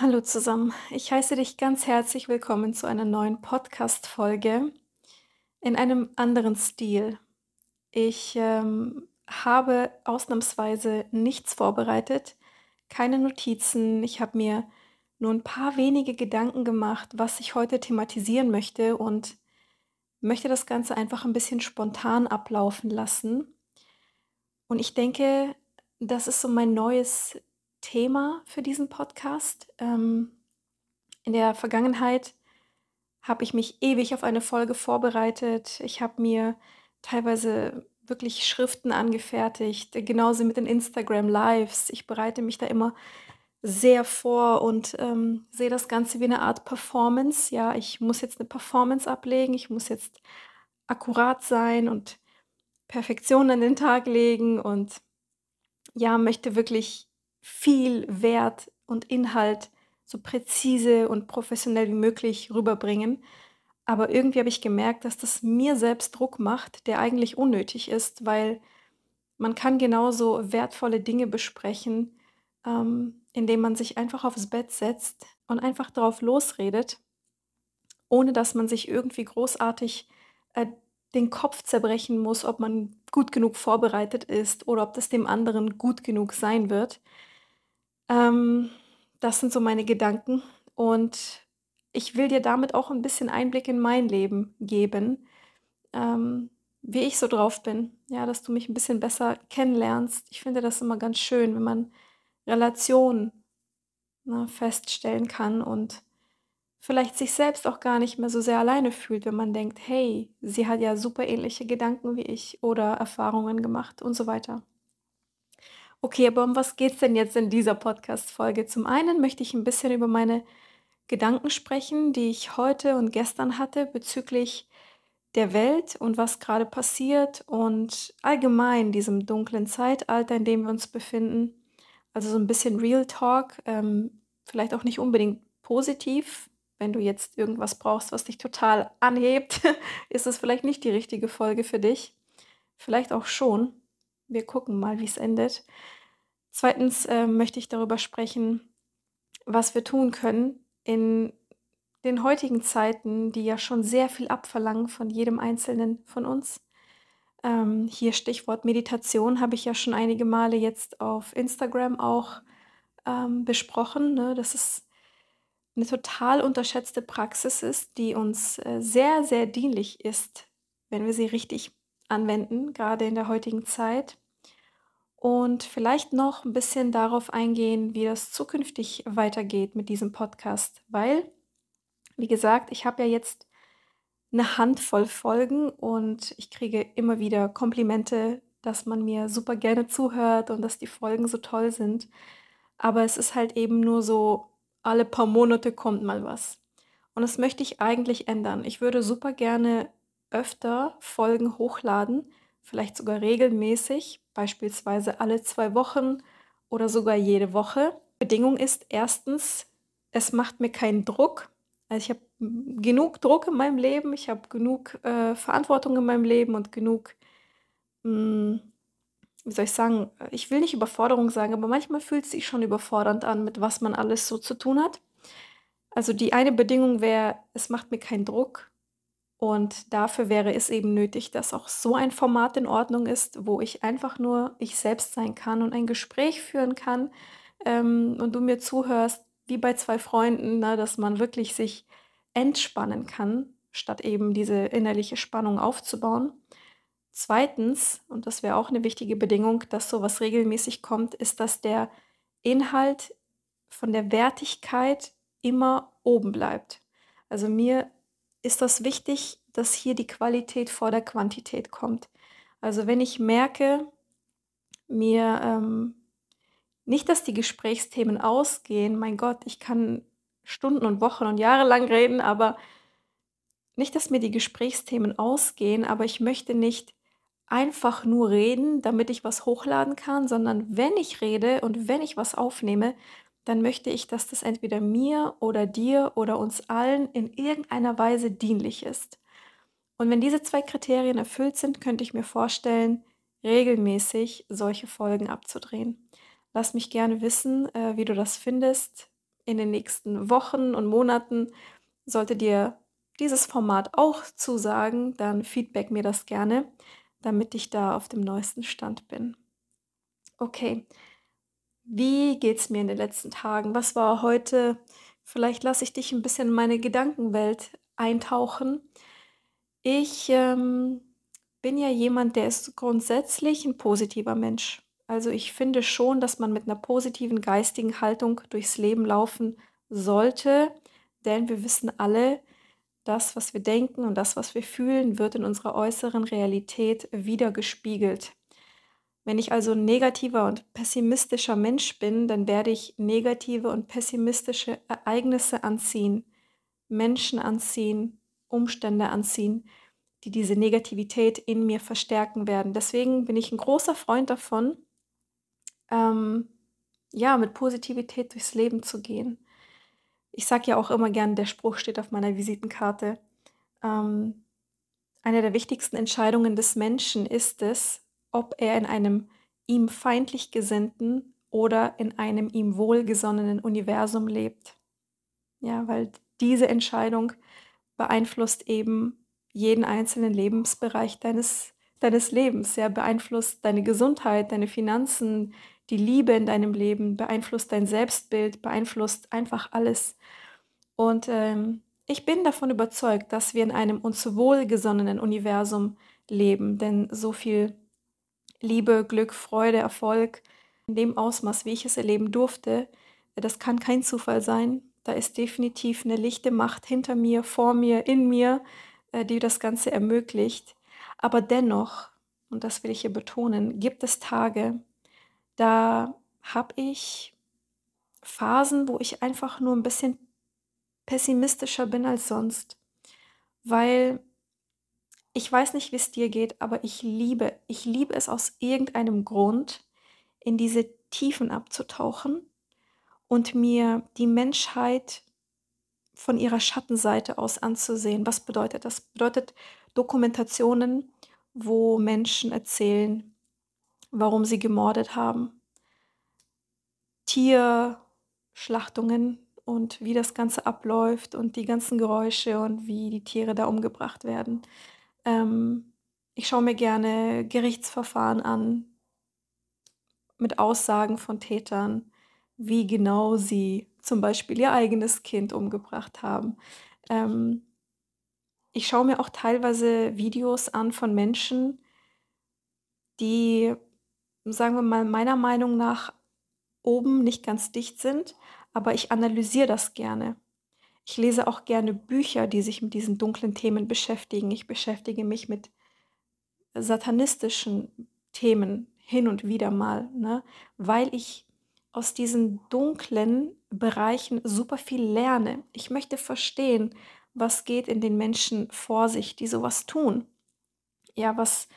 Hallo zusammen. Ich heiße dich ganz herzlich willkommen zu einer neuen Podcast-Folge in einem anderen Stil. Ich ähm, habe ausnahmsweise nichts vorbereitet, keine Notizen. Ich habe mir nur ein paar wenige Gedanken gemacht, was ich heute thematisieren möchte und möchte das Ganze einfach ein bisschen spontan ablaufen lassen. Und ich denke, das ist so mein neues Thema für diesen Podcast. Ähm, in der Vergangenheit habe ich mich ewig auf eine Folge vorbereitet. Ich habe mir teilweise wirklich Schriften angefertigt, genauso mit den Instagram Lives. Ich bereite mich da immer sehr vor und ähm, sehe das Ganze wie eine Art Performance. Ja, ich muss jetzt eine Performance ablegen, ich muss jetzt akkurat sein und Perfektion an den Tag legen und ja, möchte wirklich viel Wert und Inhalt so präzise und professionell wie möglich rüberbringen. Aber irgendwie habe ich gemerkt, dass das mir selbst Druck macht, der eigentlich unnötig ist, weil man kann genauso wertvolle Dinge besprechen, ähm, indem man sich einfach aufs Bett setzt und einfach drauf losredet, ohne dass man sich irgendwie großartig äh, den Kopf zerbrechen muss, ob man gut genug vorbereitet ist oder ob das dem anderen gut genug sein wird. Ähm, das sind so meine Gedanken und ich will dir damit auch ein bisschen Einblick in mein Leben geben, ähm, wie ich so drauf bin. Ja, dass du mich ein bisschen besser kennenlernst. Ich finde das immer ganz schön, wenn man Relationen, ne, feststellen kann und vielleicht sich selbst auch gar nicht mehr so sehr alleine fühlt, wenn man denkt: „Hey, sie hat ja super ähnliche Gedanken wie ich oder Erfahrungen gemacht“ und so weiter. Okay, aber um was geht's denn jetzt in dieser Podcast-Folge? Zum einen möchte ich ein bisschen über meine Gedanken sprechen, die ich heute und gestern hatte bezüglich der Welt und was gerade passiert und allgemein diesem dunklen Zeitalter, in dem wir uns befinden. Also so ein bisschen Real Talk, ähm, vielleicht auch nicht unbedingt positiv. Wenn du jetzt irgendwas brauchst, was dich total anhebt, ist es vielleicht nicht die richtige Folge für dich. Vielleicht auch schon. Wir gucken mal, wie es endet. Zweitens, ähm, möchte ich darüber sprechen, was wir tun können in den heutigen Zeiten, die ja schon sehr viel abverlangen von jedem Einzelnen von uns. Ähm, hier Stichwort Meditation habe ich ja schon einige Male jetzt auf Instagram auch ähm, besprochen, ne, dass es eine total unterschätzte Praxis ist, die uns äh, sehr, sehr dienlich ist, wenn wir sie richtig anwenden, gerade in der heutigen Zeit. Und vielleicht noch ein bisschen darauf eingehen, wie das zukünftig weitergeht mit diesem Podcast, weil, wie gesagt, ich habe ja jetzt eine Handvoll Folgen und ich kriege immer wieder Komplimente, dass man mir super gerne zuhört und dass die Folgen so toll sind. Aber es ist halt eben nur so, alle paar Monate kommt mal was. Und das möchte ich eigentlich ändern. Ich würde super gerne öfter Folgen hochladen, vielleicht sogar regelmäßig, beispielsweise alle zwei Wochen oder sogar jede Woche. Bedingung ist erstens, es macht mir keinen Druck. Also ich habe genug Druck in meinem Leben, ich habe genug äh, Verantwortung in meinem Leben und genug, mh, hm, wie soll ich sagen, ich will nicht Überforderung sagen, aber manchmal fühlt es sich schon überfordernd an, mit was man alles so zu tun hat. Also die eine Bedingung wäre, es macht mir keinen Druck. Und dafür wäre es eben nötig, dass auch so ein Format in Ordnung ist, wo ich einfach nur ich selbst sein kann und ein Gespräch führen kann, ähm, und du mir zuhörst, wie bei zwei Freunden, ne, dass man wirklich sich entspannen kann, statt eben diese innerliche Spannung aufzubauen. Zweitens, und das wäre auch eine wichtige Bedingung, dass so was regelmäßig kommt, ist, dass der Inhalt von der Wertigkeit immer oben bleibt. Also mir ist das wichtig, dass hier die Qualität vor der Quantität kommt. Also wenn ich merke, mir ähm, nicht, dass die Gesprächsthemen ausgehen, mein Gott, ich kann Stunden und Wochen und Jahre lang reden, aber nicht, dass mir die Gesprächsthemen ausgehen, aber ich möchte nicht einfach nur reden, damit ich was hochladen kann, sondern wenn ich rede und wenn ich was aufnehme, dann möchte ich, dass das entweder mir oder dir oder uns allen in irgendeiner Weise dienlich ist. Und wenn diese zwei Kriterien erfüllt sind, könnte ich mir vorstellen, regelmäßig solche Folgen abzudrehen. Lass mich gerne wissen, äh, wie du das findest. in den nächsten Wochen und Monaten, sollte dir dieses Format auch zusagen, dann feedback mir das gerne, damit ich da auf dem neuesten Stand bin. Okay, wie geht's mir in den letzten Tagen? Was war heute? Vielleicht lasse ich dich ein bisschen in meine Gedankenwelt eintauchen. Ich ähm, bin ja jemand, der ist grundsätzlich ein positiver Mensch. Also ich finde schon, dass man mit einer positiven geistigen Haltung durchs Leben laufen sollte, denn wir wissen alle, das, was wir denken und das, was wir fühlen, wird in unserer äußeren Realität wiedergespiegelt. Wenn ich also ein negativer und pessimistischer Mensch bin, dann werde ich negative und pessimistische Ereignisse anziehen, Menschen anziehen, Umstände anziehen, die diese Negativität in mir verstärken werden. Deswegen bin ich ein großer Freund davon, ähm, ja, mit Positivität durchs Leben zu gehen. Ich sage ja auch immer gern, der Spruch steht auf meiner Visitenkarte. Ähm, eine der wichtigsten Entscheidungen des Menschen ist es, ob er in einem ihm feindlich gesinnten oder in einem ihm wohlgesonnenen Universum lebt. Ja, weil diese Entscheidung beeinflusst eben jeden einzelnen Lebensbereich deines, deines Lebens. Ja, beeinflusst deine Gesundheit, deine Finanzen, die Liebe in deinem Leben, beeinflusst dein Selbstbild, beeinflusst einfach alles. Und ähm, ich bin davon überzeugt, dass wir in einem uns wohlgesonnenen Universum leben, denn so viel Liebe, Glück, Freude, Erfolg in dem Ausmaß, wie ich es erleben durfte, das kann kein Zufall sein. Da ist definitiv eine lichte Macht hinter mir, vor mir, in mir, äh, die das Ganze ermöglicht. Aber dennoch, und das will ich hier betonen, gibt es Tage, da habe ich Phasen, wo ich einfach nur ein bisschen pessimistischer bin als sonst, weil ich weiß nicht, wie es dir geht, aber ich liebe, ich liebe es aus irgendeinem Grund, in diese Tiefen abzutauchen und mir die Menschheit von ihrer Schattenseite aus anzusehen. Was bedeutet das? Bedeutet Dokumentationen, wo Menschen erzählen, warum sie gemordet haben. Tierschlachtungen und wie das Ganze abläuft und die ganzen Geräusche und wie die Tiere da umgebracht werden. Ähm, ich schaue mir gerne Gerichtsverfahren an mit Aussagen von Tätern, wie genau sie zum Beispiel ihr eigenes Kind umgebracht haben. Ähm, ich schaue mir auch teilweise Videos an von Menschen, die, sagen wir mal, meiner Meinung nach oben nicht ganz dicht sind, aber ich analysiere das gerne. Ich lese auch gerne Bücher, die sich mit diesen dunklen Themen beschäftigen. Ich beschäftige mich mit satanistischen Themen hin und wieder mal, ne? weil ich aus diesen dunklen Bereichen super viel lerne. Ich möchte verstehen, was geht in den Menschen vor sich, die sowas tun. Ja, was,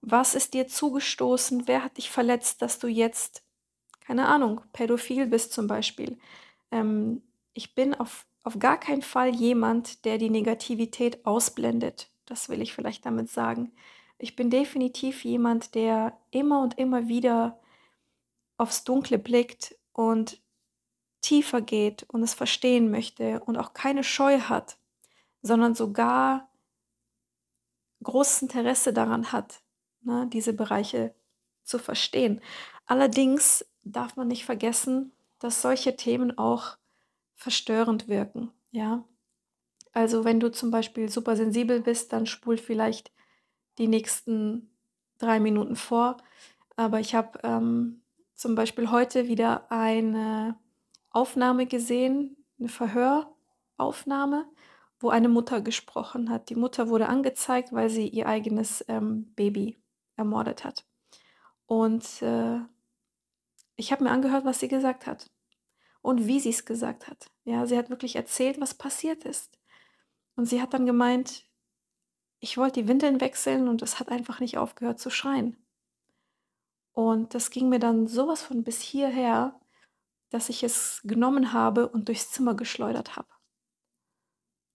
was ist dir zugestoßen? Wer hat dich verletzt, dass du jetzt, keine Ahnung, pädophil bist zum Beispiel? Ähm, ich bin auf auf gar keinen Fall jemand, der die Negativität ausblendet. Das will ich vielleicht damit sagen. Ich bin definitiv jemand, der immer und immer wieder aufs Dunkle blickt und tiefer geht und es verstehen möchte und auch keine Scheu hat, sondern sogar großes Interesse daran hat, ne, diese Bereiche zu verstehen. Allerdings darf man nicht vergessen, dass solche Themen auch verstörend wirken, ja. Also wenn du zum Beispiel super sensibel bist, dann spul vielleicht die nächsten drei Minuten vor. Aber ich habe ähm, zum Beispiel heute wieder eine Aufnahme gesehen, eine Verhöraufnahme, wo eine Mutter gesprochen hat. Die Mutter wurde angezeigt, weil sie ihr eigenes ähm, Baby ermordet hat. Und äh, ich habe mir angehört, was sie gesagt hat und wie sie es gesagt hat. Ja, sie hat wirklich erzählt, was passiert ist. Und sie hat dann gemeint, ich wollte die Windeln wechseln und es hat einfach nicht aufgehört zu schreien. Und das ging mir dann sowas von bis hierher, dass ich es genommen habe und durchs Zimmer geschleudert habe.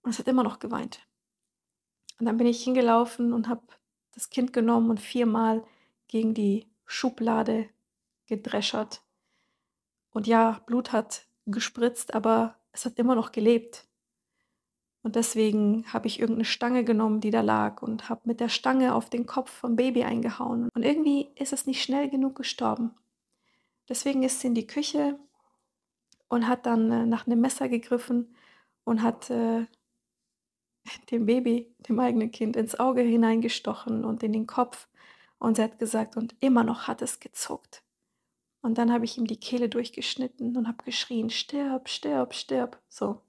Und es hat immer noch geweint. Und dann bin ich hingelaufen und habe das Kind genommen und viermal gegen die Schublade gedreschert und ja, Blut hat gespritzt, aber es hat immer noch gelebt. Und deswegen habe ich irgendeine Stange genommen, die da lag und habe mit der Stange auf den Kopf vom Baby eingehauen. Und irgendwie ist es nicht schnell genug gestorben. Deswegen ist sie in die Küche und hat dann äh, nach einem Messer gegriffen und hat äh, dem Baby, dem eigenen Kind, ins Auge hineingestochen und in den Kopf. Und sie hat gesagt, und immer noch hat es gezuckt. Und dann habe ich ihm die Kehle durchgeschnitten und habe geschrien, stirb, stirb, stirb. So.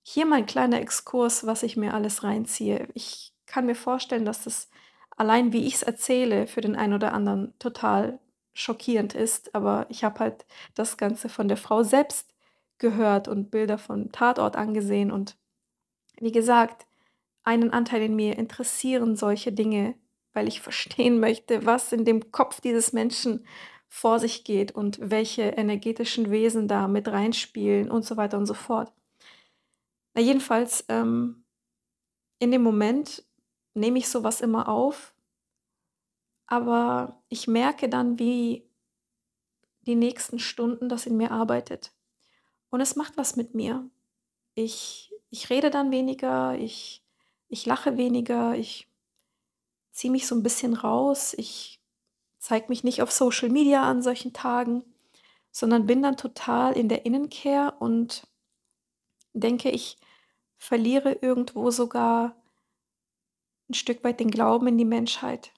Hier mein kleiner Exkurs, was ich mir alles reinziehe. Ich kann mir vorstellen, dass das allein, wie ich es erzähle, für den einen oder anderen total schockierend ist. Aber ich habe halt das Ganze von der Frau selbst gehört und Bilder vom Tatort angesehen. Und wie gesagt, einen Anteil in mir interessieren solche Dinge, weil ich verstehen möchte, was in dem Kopf dieses Menschen vor sich geht und welche energetischen Wesen da mit reinspielen und so weiter und so fort. Na, jedenfalls, ähm, in dem Moment nehme ich sowas immer auf, aber ich merke dann, wie die nächsten Stunden das in mir arbeitet. Und es macht was mit mir. Ich, ich rede dann weniger, ich, ich lache weniger, ich ziehe mich so ein bisschen raus, ich zeige mich nicht auf Social Media an solchen Tagen, sondern bin dann total in der Innenkehr und denke, ich verliere irgendwo sogar ein Stück weit den Glauben in die Menschheit.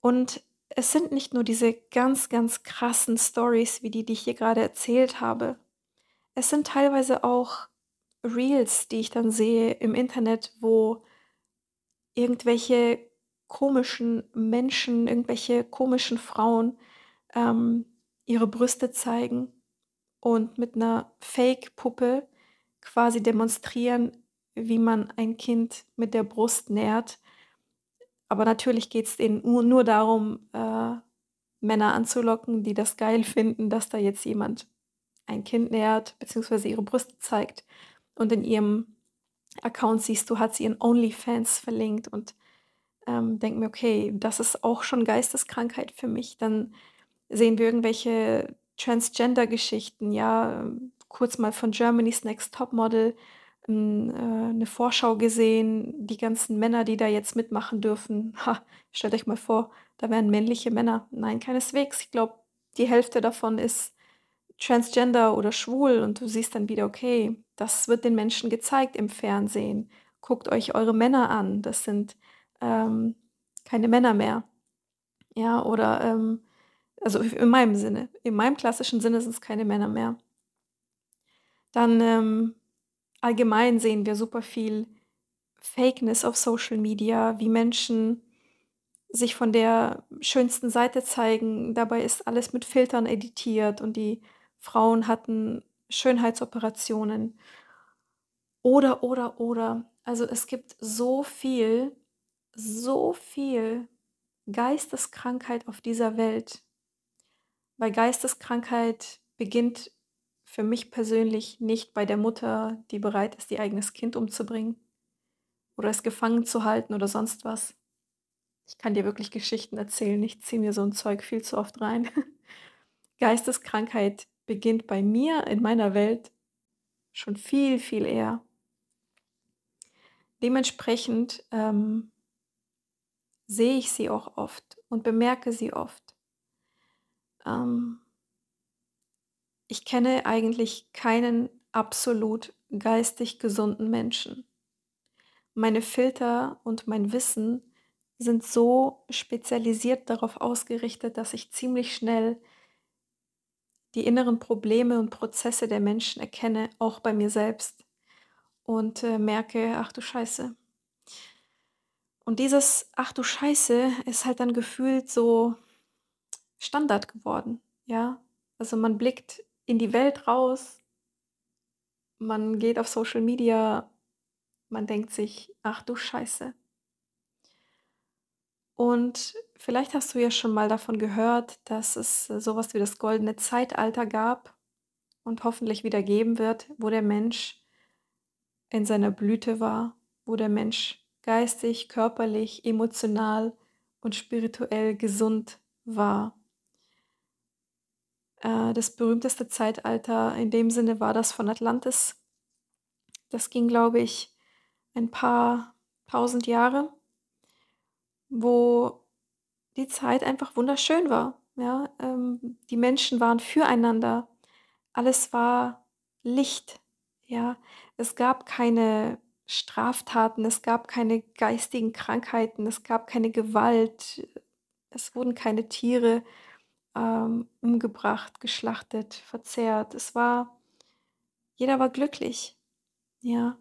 Und es sind nicht nur diese ganz, ganz krassen Stories, wie die, die ich hier gerade erzählt habe. Es sind teilweise auch Reels, die ich dann sehe im Internet, wo irgendwelche komischen Menschen, irgendwelche komischen Frauen ähm, ihre Brüste zeigen und mit einer Fake-Puppe quasi demonstrieren, wie man ein Kind mit der Brust nährt. Aber natürlich geht es ihnen nur, nur darum, äh, Männer anzulocken, die das geil finden, dass da jetzt jemand ein Kind nähert, beziehungsweise ihre Brüste zeigt. Und in ihrem Account siehst du, hat sie ihren OnlyFans verlinkt und ähm, denke mir, okay, das ist auch schon Geisteskrankheit für mich. Dann sehen wir irgendwelche Transgender-Geschichten, ja, kurz mal von Germany's Next Topmodel ähm, äh, eine Vorschau gesehen, die ganzen Männer, die da jetzt mitmachen dürfen. Ha, stellt euch mal vor, da wären männliche Männer. Nein, keineswegs. Ich glaube, die Hälfte davon ist transgender oder schwul und du siehst dann wieder, okay, das wird den Menschen gezeigt im Fernsehen. Guckt euch eure Männer an. Das sind ähm, keine Männer mehr. Ja, oder, ähm, also in meinem Sinne, in meinem klassischen Sinne sind es keine Männer mehr. Dann ähm, allgemein sehen wir super viel Fakeness auf Social Media, wie Menschen sich von der schönsten Seite zeigen. Dabei ist alles mit Filtern editiert und die Frauen hatten Schönheitsoperationen. Oder, oder, oder. Also es gibt so viel, so viel Geisteskrankheit auf dieser Welt, weil Geisteskrankheit beginnt für mich persönlich nicht bei der Mutter, die bereit ist, ihr eigenes Kind umzubringen oder es gefangen zu halten oder sonst was. Ich kann dir wirklich Geschichten erzählen, ich ziehe mir so ein Zeug viel zu oft rein. Geisteskrankheit beginnt bei mir in meiner Welt schon viel, viel eher. Dementsprechend ähm, sehe ich sie auch oft und bemerke sie oft. Ähm, ich kenne eigentlich keinen absolut geistig gesunden Menschen. Meine Filter und mein Wissen sind so spezialisiert darauf ausgerichtet, dass ich ziemlich schnell die inneren Probleme und Prozesse der Menschen erkenne, auch bei mir selbst und äh, merke, ach du Scheiße, und dieses „Ach du Scheiße“ ist halt dann gefühlt so Standard geworden, ja? Also, man blickt in die Welt raus, man geht auf Social Media, man denkt sich: „Ach du Scheiße.“ Und vielleicht hast du ja schon mal davon gehört, dass es äh, so wie das goldene Zeitalter gab und hoffentlich wieder geben wird, wo der Mensch in seiner Blüte war, wo der Mensch geistig, körperlich, emotional und spirituell gesund war. Äh, das berühmteste Zeitalter in dem Sinne war das von Atlantis. Das ging, glaube ich, ein paar tausend Jahre, wo die Zeit einfach wunderschön war. Ja, ähm, die Menschen waren füreinander. Alles war Licht. Ja, es gab keine Straftaten, es gab keine geistigen Krankheiten, es gab keine Gewalt, es wurden keine Tiere ähm, umgebracht, geschlachtet, verzehrt. Es war, jeder war glücklich. Ja.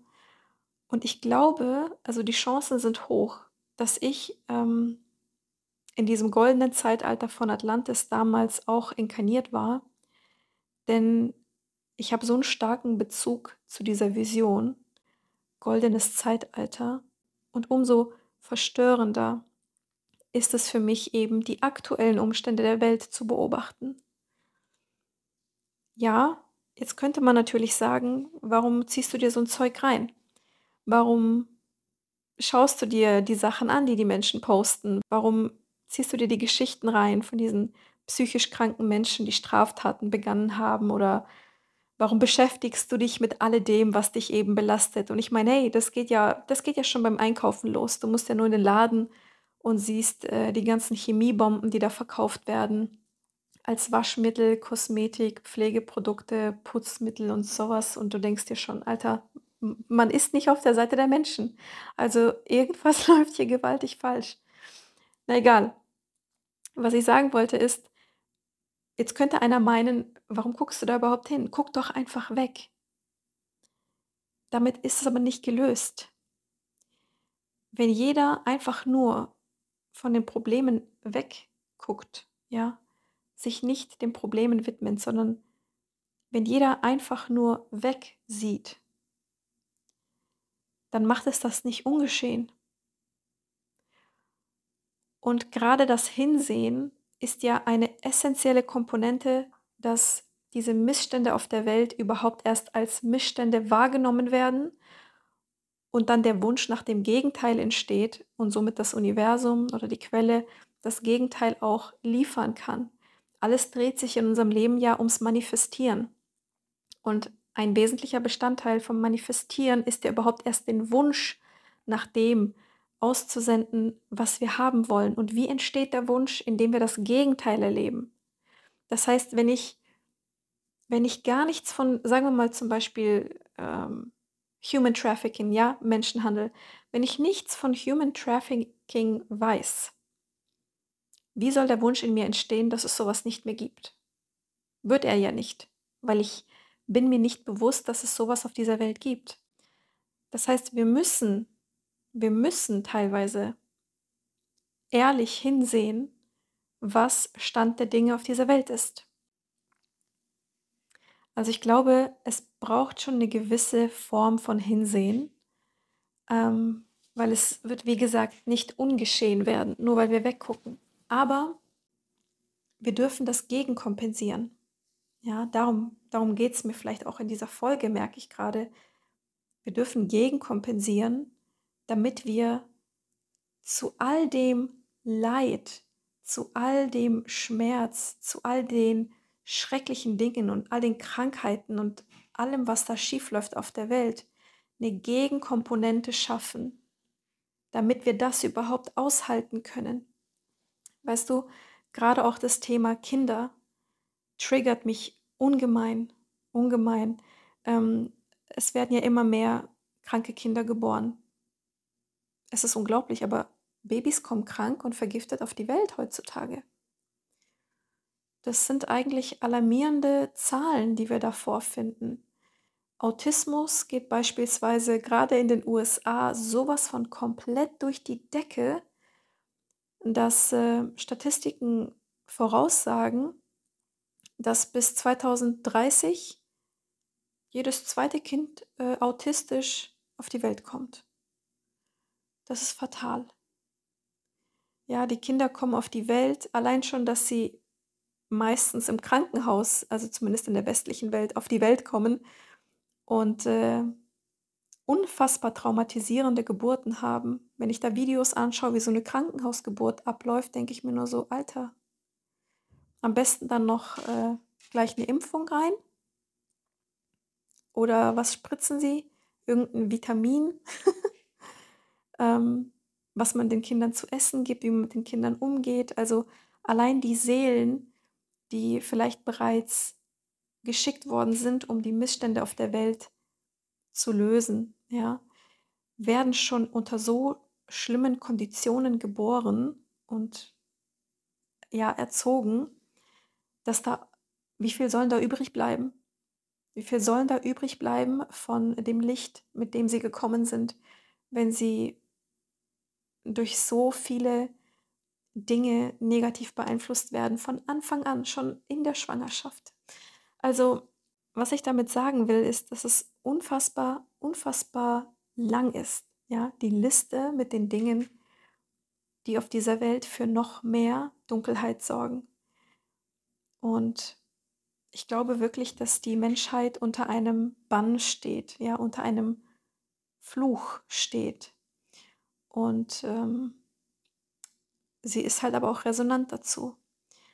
Und ich glaube, also die Chancen sind hoch, dass ich ähm, in diesem goldenen Zeitalter von Atlantis damals auch inkarniert war. Denn ich habe so einen starken Bezug zu dieser Vision, goldenes Zeitalter. Und umso verstörender ist es für mich eben, die aktuellen Umstände der Welt zu beobachten. Ja, jetzt könnte man natürlich sagen, warum ziehst du dir so ein Zeug rein? Warum schaust du dir die Sachen an, die die Menschen posten? Warum ziehst du dir die Geschichten rein von diesen psychisch kranken Menschen, die Straftaten begangen haben? Oder warum beschäftigst du dich mit alledem, was dich eben belastet? Und ich meine, hey, das geht ja, das geht ja schon beim Einkaufen los. Du musst ja nur in den Laden und siehst äh, die ganzen Chemiebomben, die da verkauft werden, als Waschmittel, Kosmetik, Pflegeprodukte, Putzmittel und sowas. Und du denkst dir schon, Alter, man ist nicht auf der Seite der Menschen. Also irgendwas läuft hier gewaltig falsch. Na egal. Was ich sagen wollte ist, jetzt könnte einer meinen, warum guckst du da überhaupt hin? Guck doch einfach weg. Damit ist es aber nicht gelöst. Wenn jeder einfach nur von den Problemen wegguckt, ja, sich nicht den Problemen widmet, sondern wenn jeder einfach nur wegsieht, dann macht es das nicht ungeschehen. Und gerade das Hinsehen ist ja eine essentielle Komponente, dass diese Missstände auf der Welt überhaupt erst als Missstände wahrgenommen werden und dann der Wunsch nach dem Gegenteil entsteht und somit das Universum oder die Quelle das Gegenteil auch liefern kann. Alles dreht sich in unserem Leben ja ums Manifestieren. Und ein wesentlicher Bestandteil vom Manifestieren ist ja überhaupt erst den Wunsch nach dem auszusenden, was wir haben wollen. Und wie entsteht der Wunsch, indem wir das Gegenteil erleben? Das heißt, wenn ich, wenn ich gar nichts von, sagen wir mal zum Beispiel ähm, Human Trafficking, ja, Menschenhandel. Wenn ich nichts von Human Trafficking weiß, wie soll der Wunsch in mir entstehen, dass es sowas nicht mehr gibt? Wird er ja nicht, weil ich bin mir nicht bewusst, dass es sowas auf dieser Welt gibt. Das heißt, wir müssen, wir müssen teilweise ehrlich hinsehen, was Stand der Dinge auf dieser Welt ist. Also ich glaube, es braucht schon eine gewisse Form von Hinsehen, ähm, weil es wird, wie gesagt, nicht ungeschehen werden, nur weil wir weggucken. Aber wir dürfen das gegenkompensieren. Ja, darum, darum geht es mir vielleicht auch in dieser Folge, merke ich gerade. Wir dürfen gegenkompensieren, damit wir zu all dem Leid, zu all dem Schmerz, zu all den schrecklichen Dingen und all den Krankheiten und allem, was da schiefläuft auf der Welt, eine Gegenkomponente schaffen, damit wir das überhaupt aushalten können. Weißt du, gerade auch das Thema Kinder triggert mich ungemein, ungemein. Ähm, es werden ja immer mehr kranke Kinder geboren. Es ist unglaublich, aber Babys kommen krank und vergiftet auf die Welt heutzutage. Das sind eigentlich alarmierende Zahlen, die wir da vorfinden. Autismus geht beispielsweise gerade in den USA sowas von komplett durch die Decke, dass äh, Statistiken voraussagen, dass bis 2030 jedes zweite Kind äh, autistisch auf die Welt kommt. Das ist fatal. Ja, die Kinder kommen auf die Welt, allein schon, dass sie meistens im Krankenhaus, also zumindest in der westlichen Welt, auf die Welt kommen und äh, unfassbar traumatisierende Geburten haben. Wenn ich da Videos anschaue, wie so eine Krankenhausgeburt abläuft, denke ich mir nur so, Alter, am besten dann noch äh, gleich eine Impfung rein? Oder was spritzen sie? Irgendein Vitamin, ähm, was man den Kindern zu essen gibt, wie man mit den Kindern umgeht. Also allein die Seelen, die vielleicht bereits geschickt worden sind, um die Missstände auf der Welt zu lösen, ja, werden schon unter so schlimmen Konditionen geboren und ja, erzogen, dass da, wie viel sollen da übrig bleiben? Wie viel sollen da übrig bleiben von dem Licht, mit dem sie gekommen sind, wenn sie durch so viele Dinge negativ beeinflusst werden, von Anfang an, schon in der Schwangerschaft? Also, was ich damit sagen will, ist, dass es unfassbar, unfassbar lang ist. Ja, die Liste mit den Dingen, die auf dieser Welt für noch mehr Dunkelheit sorgen. Und ich glaube wirklich, dass die Menschheit unter einem Bann steht, ja, unter einem Fluch steht. Und ähm, sie ist halt aber auch resonant dazu.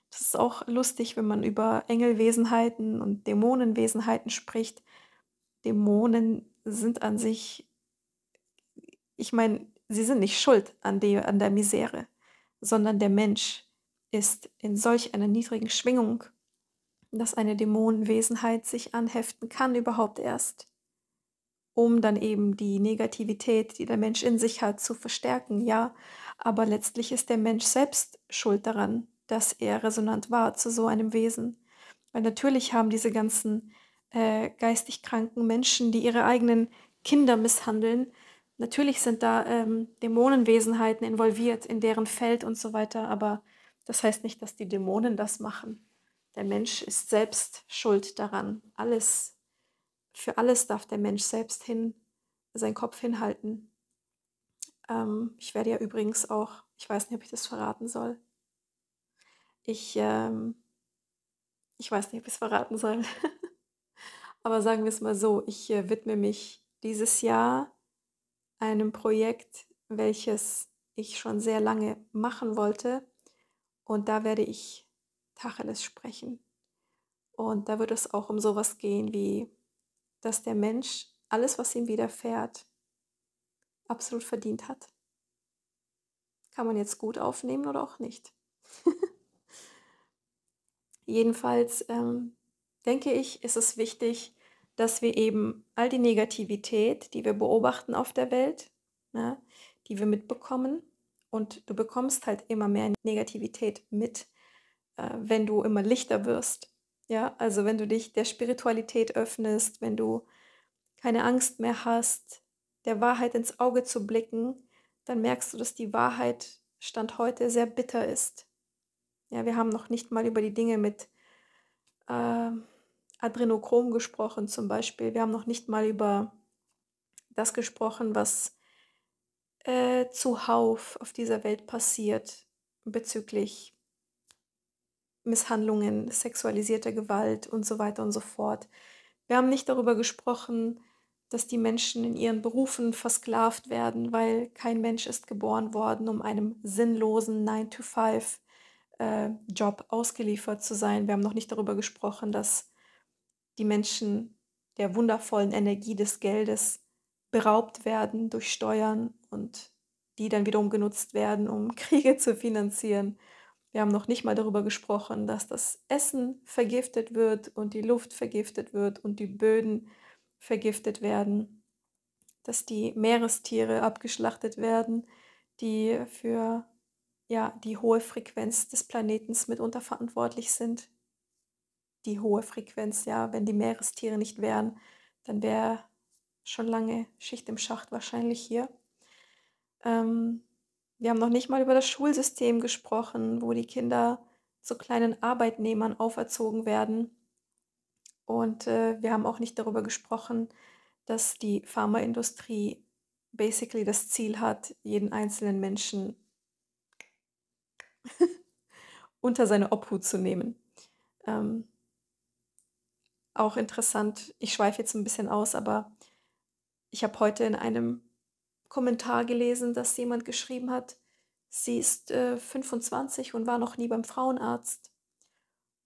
Das ist auch lustig, wenn man über Engelwesenheiten und Dämonenwesenheiten spricht. Dämonen sind an sich, ich meine, sie sind nicht schuld an, die, an der Misere, sondern der Mensch ist in solch einer niedrigen Schwingung, dass eine Dämonenwesenheit sich anheften kann überhaupt erst, um dann eben die Negativität, die der Mensch in sich hat, zu verstärken. Ja, aber letztlich ist der Mensch selbst schuld daran, dass er resonant war zu so einem Wesen. Weil natürlich haben diese ganzen äh, geistig kranken Menschen, die ihre eigenen Kinder misshandeln, natürlich sind da ähm, Dämonenwesenheiten involviert in deren Feld und so weiter, aber das heißt nicht, dass die Dämonen das machen. Der Mensch ist selbst schuld daran. Alles, für alles darf der Mensch selbst hin, seinen Kopf hinhalten. Ähm, ich werde ja übrigens auch, ich weiß nicht, ob ich das verraten soll, ich, ähm, ich weiß nicht, ob ich es verraten soll. Aber sagen wir es mal so, ich äh, widme mich dieses Jahr einem Projekt, welches ich schon sehr lange machen wollte. Und da werde ich Tacheles sprechen. Und da wird es auch um sowas gehen wie, dass der Mensch alles, was ihm widerfährt, absolut verdient hat. Kann man jetzt gut aufnehmen oder auch nicht. Jedenfalls ähm, denke ich, ist es wichtig, dass wir eben all die Negativität, die wir beobachten auf der Welt, ne, die wir mitbekommen, und du bekommst halt immer mehr Negativität mit, äh, wenn du immer lichter wirst. Ja, also wenn du dich der Spiritualität öffnest, wenn du keine Angst mehr hast, der Wahrheit ins Auge zu blicken, dann merkst du, dass die Wahrheit Stand heute sehr bitter ist. Ja, wir haben noch nicht mal über die Dinge mit äh, Adrenochrom gesprochen zum Beispiel. Wir haben noch nicht mal über das gesprochen, was äh, zuhauf auf dieser Welt passiert bezüglich Misshandlungen, sexualisierter Gewalt und so weiter und so fort. Wir haben nicht darüber gesprochen, dass die Menschen in ihren Berufen versklavt werden, weil kein Mensch ist geboren worden, um einem sinnlosen 9-to-5 äh, ausgeliefert zu sein. Wir haben noch nicht darüber gesprochen, dass die Menschen der wundervollen Energie des Geldes beraubt werden durch Steuern und die dann wiederum genutzt werden, um Kriege zu finanzieren. Wir haben noch nicht mal darüber gesprochen, dass das Essen vergiftet wird und die Luft vergiftet wird und die Böden vergiftet werden, dass die Meerestiere abgeschlachtet werden, die für ja, die hohe Frequenz des Planetens mitunter verantwortlich sind. Die hohe Frequenz, ja, wenn die Meerestiere nicht wären, dann wäre schon lange Schicht im Schacht wahrscheinlich hier. Ähm, wir haben noch nicht mal über das Schulsystem gesprochen, wo die Kinder zu kleinen Arbeitnehmern auferzogen werden. Und äh, wir haben auch nicht darüber gesprochen, dass die Pharmaindustrie basically das Ziel hat, jeden einzelnen Menschen unter seine Obhut zu nehmen. Ähm, auch interessant, ich schweife jetzt ein bisschen aus, aber ich habe heute in einem Kommentar gelesen, dass jemand geschrieben hat, sie ist äh, 25 und war noch nie beim Frauenarzt.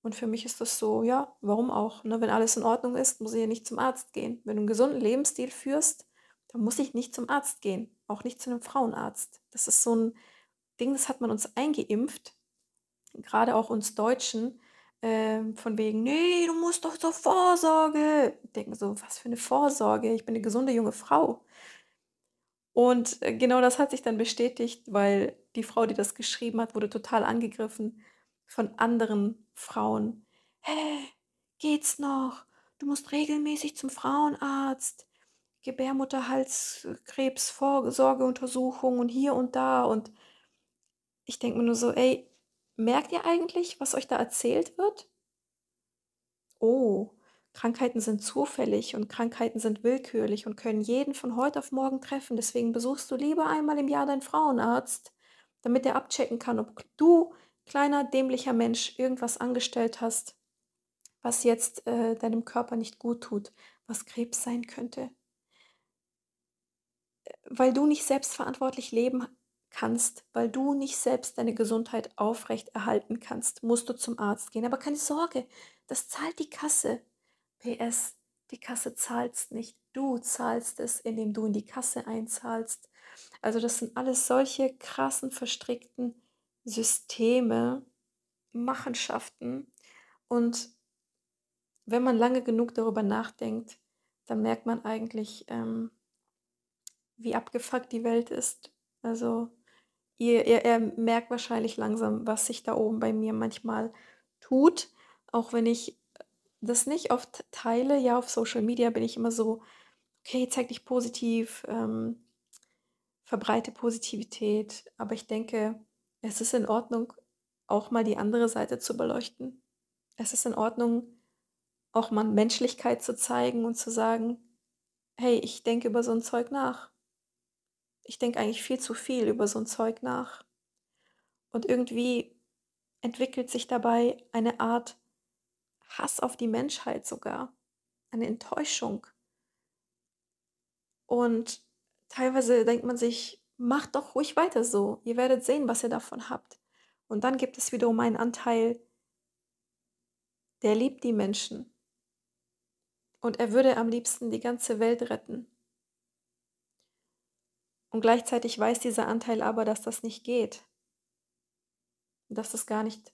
Und für mich ist das so, ja, warum auch? Ne? Wenn alles in Ordnung ist, muss ich ja nicht zum Arzt gehen. Wenn du einen gesunden Lebensstil führst, dann muss ich nicht zum Arzt gehen, auch nicht zu einem Frauenarzt. Das ist so ein Ding, das hat man uns eingeimpft, gerade auch uns Deutschen, ähm, von wegen, nee, du musst doch zur Vorsorge. Ich denke so, was für eine Vorsorge? Ich bin eine gesunde junge Frau. Und äh, genau das hat sich dann bestätigt, weil die Frau, die das geschrieben hat, wurde total angegriffen von anderen Frauen. Hä, geht's noch? Du musst regelmäßig zum Frauenarzt. Gebärmutterhalskrebs, Vorsorgeuntersuchung und hier und da. Und ich denke mir nur so, ey, merkt ihr eigentlich, was euch da erzählt wird? Oh, Krankheiten sind zufällig und Krankheiten sind willkürlich und können jeden von heute auf morgen treffen. Deswegen besuchst du lieber einmal im Jahr deinen Frauenarzt, damit er abchecken kann, ob du, kleiner, dämlicher Mensch, irgendwas angestellt hast, was jetzt äh, deinem Körper nicht gut tut, was Krebs sein könnte. Weil du nicht selbstverantwortlich leben kannst, weil du nicht selbst deine Gesundheit aufrecht erhalten kannst, musst du zum Arzt gehen. Aber keine Sorge, das zahlt die Kasse. PS, die Kasse zahlst nicht. Du zahlst es, indem du in die Kasse einzahlst. Also das sind alles solche krassen, verstrickten Systeme, Machenschaften. Und wenn man lange genug darüber nachdenkt, dann merkt man eigentlich, ähm, wie abgefuckt die Welt ist. Also ihr, ihr, ihr merkt wahrscheinlich langsam, was sich da oben bei mir manchmal tut. Auch wenn ich das nicht oft teile, ja, auf Social Media bin ich immer so, okay, zeig dich positiv, ähm, verbreite Positivität. Aber ich denke, es ist in Ordnung, auch mal die andere Seite zu beleuchten. Es ist in Ordnung, auch mal Menschlichkeit zu zeigen und zu sagen, hey, ich denke über so ein Zeug nach ich denke eigentlich viel zu viel über so ein Zeug nach. Und irgendwie entwickelt sich dabei eine Art Hass auf die Menschheit sogar, eine Enttäuschung. Und teilweise denkt man sich, macht doch ruhig weiter so, ihr werdet sehen, was ihr davon habt. Und dann gibt es wiederum einen Anteil, der liebt die Menschen. Und er würde am liebsten die ganze Welt retten. Und gleichzeitig weiß dieser Anteil aber, dass das nicht geht. Dass das gar nicht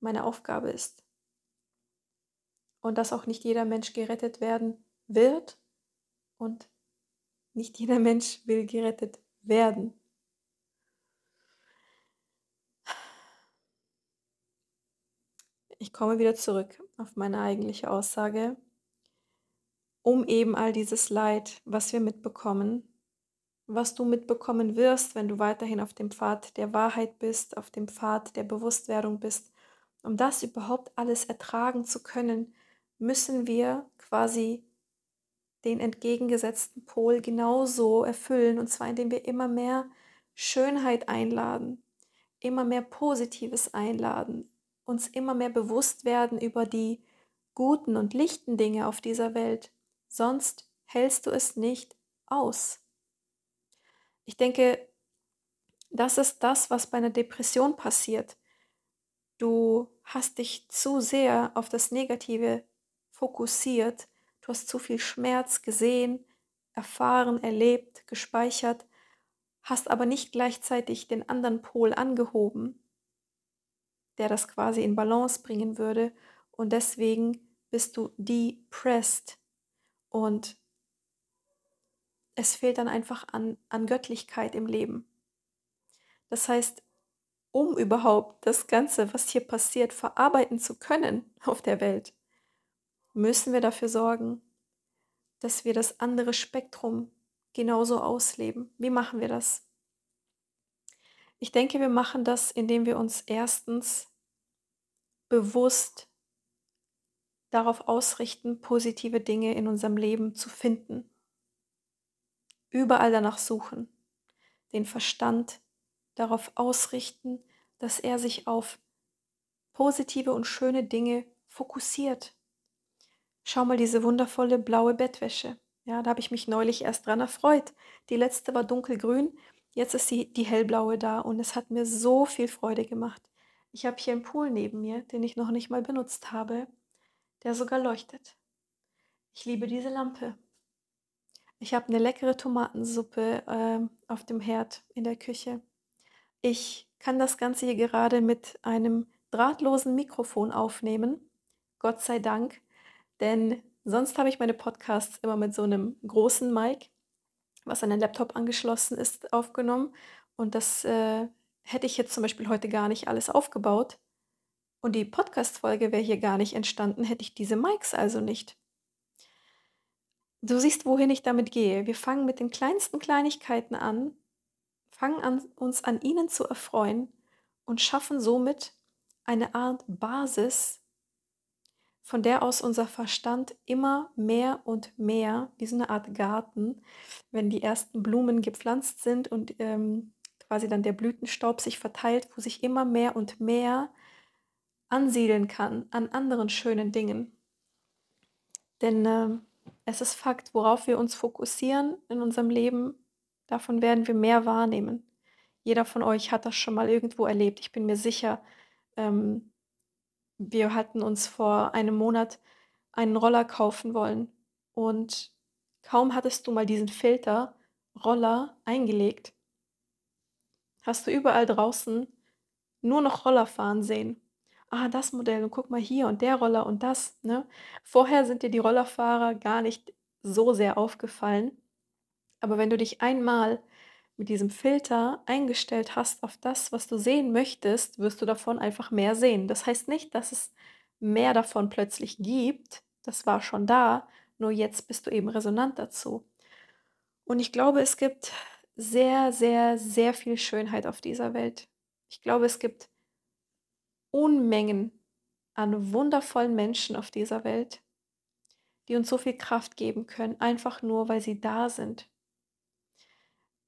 meine Aufgabe ist. Und dass auch nicht jeder Mensch gerettet werden wird und nicht jeder Mensch will gerettet werden. Ich komme wieder zurück auf meine eigentliche Aussage, um eben all dieses Leid, was wir mitbekommen, was du mitbekommen wirst, wenn du weiterhin auf dem Pfad der Wahrheit bist, auf dem Pfad der Bewusstwerdung bist. Um das überhaupt alles ertragen zu können, müssen wir quasi den entgegengesetzten Pol genauso erfüllen, und zwar indem wir immer mehr Schönheit einladen, immer mehr Positives einladen, uns immer mehr bewusst werden über die guten und lichten Dinge auf dieser Welt. Sonst hältst du es nicht aus. Ich denke, das ist das, was bei einer Depression passiert. Du hast dich zu sehr auf das Negative fokussiert, du hast zu viel Schmerz gesehen, erfahren, erlebt, gespeichert, hast aber nicht gleichzeitig den anderen Pol angehoben, der das quasi in Balance bringen würde. Und deswegen bist du depressed. Und es fehlt dann einfach an, an Göttlichkeit im Leben. Das heißt, um überhaupt das Ganze, was hier passiert, verarbeiten zu können auf der Welt, müssen wir dafür sorgen, dass wir das andere Spektrum genauso ausleben. Wie machen wir das? Ich denke, wir machen das, indem wir uns erstens bewusst darauf ausrichten, positive Dinge in unserem Leben zu finden überall danach suchen, den Verstand darauf ausrichten, dass er sich auf positive und schöne Dinge fokussiert. Schau mal diese wundervolle blaue Bettwäsche. Ja, da habe ich mich neulich erst dran erfreut. Die letzte war dunkelgrün, jetzt ist sie die hellblaue da und es hat mir so viel Freude gemacht. Ich habe hier einen Pool neben mir, den ich noch nicht mal benutzt habe, der sogar leuchtet. Ich liebe diese Lampe. Ich habe eine leckere Tomatensuppe ähm, auf dem Herd in der Küche. Ich kann das Ganze hier gerade mit einem drahtlosen Mikrofon aufnehmen. Gott sei Dank, denn sonst habe ich meine Podcasts immer mit so einem großen Mic, was an den Laptop angeschlossen ist, aufgenommen. Und das äh, hätte ich jetzt zum Beispiel heute gar nicht alles aufgebaut. Und die Podcast-Folge wäre hier gar nicht entstanden, hätte ich diese Mics also nicht. Du siehst, wohin ich damit gehe. Wir fangen mit den kleinsten Kleinigkeiten an, fangen an, uns an ihnen zu erfreuen und schaffen somit eine Art Basis, von der aus unser Verstand immer mehr und mehr, wie so eine Art Garten, wenn die ersten Blumen gepflanzt sind und ähm, quasi dann der Blütenstaub sich verteilt, wo sich immer mehr und mehr ansiedeln kann an anderen schönen Dingen. Denn äh, es ist Fakt, worauf wir uns fokussieren in unserem Leben, davon werden wir mehr wahrnehmen. Jeder von euch hat das schon mal irgendwo erlebt. Ich bin mir sicher, ähm, wir hatten uns vor einem Monat einen Roller kaufen wollen und kaum hattest du mal diesen Filter Roller eingelegt, hast du überall draußen nur noch Roller fahren sehen. Ah, das Modell und guck mal hier und der Roller und das, ne? Vorher sind dir die Rollerfahrer gar nicht so sehr aufgefallen, aber wenn du dich einmal mit diesem Filter eingestellt hast auf das, was du sehen möchtest, wirst du davon einfach mehr sehen. Das heißt nicht, dass es mehr davon plötzlich gibt, das war schon da, nur jetzt bist du eben resonant dazu. Und ich glaube, es gibt sehr, sehr, sehr viel Schönheit auf dieser Welt. Ich glaube, es gibt Unmengen an wundervollen Menschen auf dieser Welt, die uns so viel Kraft geben können, einfach nur, weil sie da sind.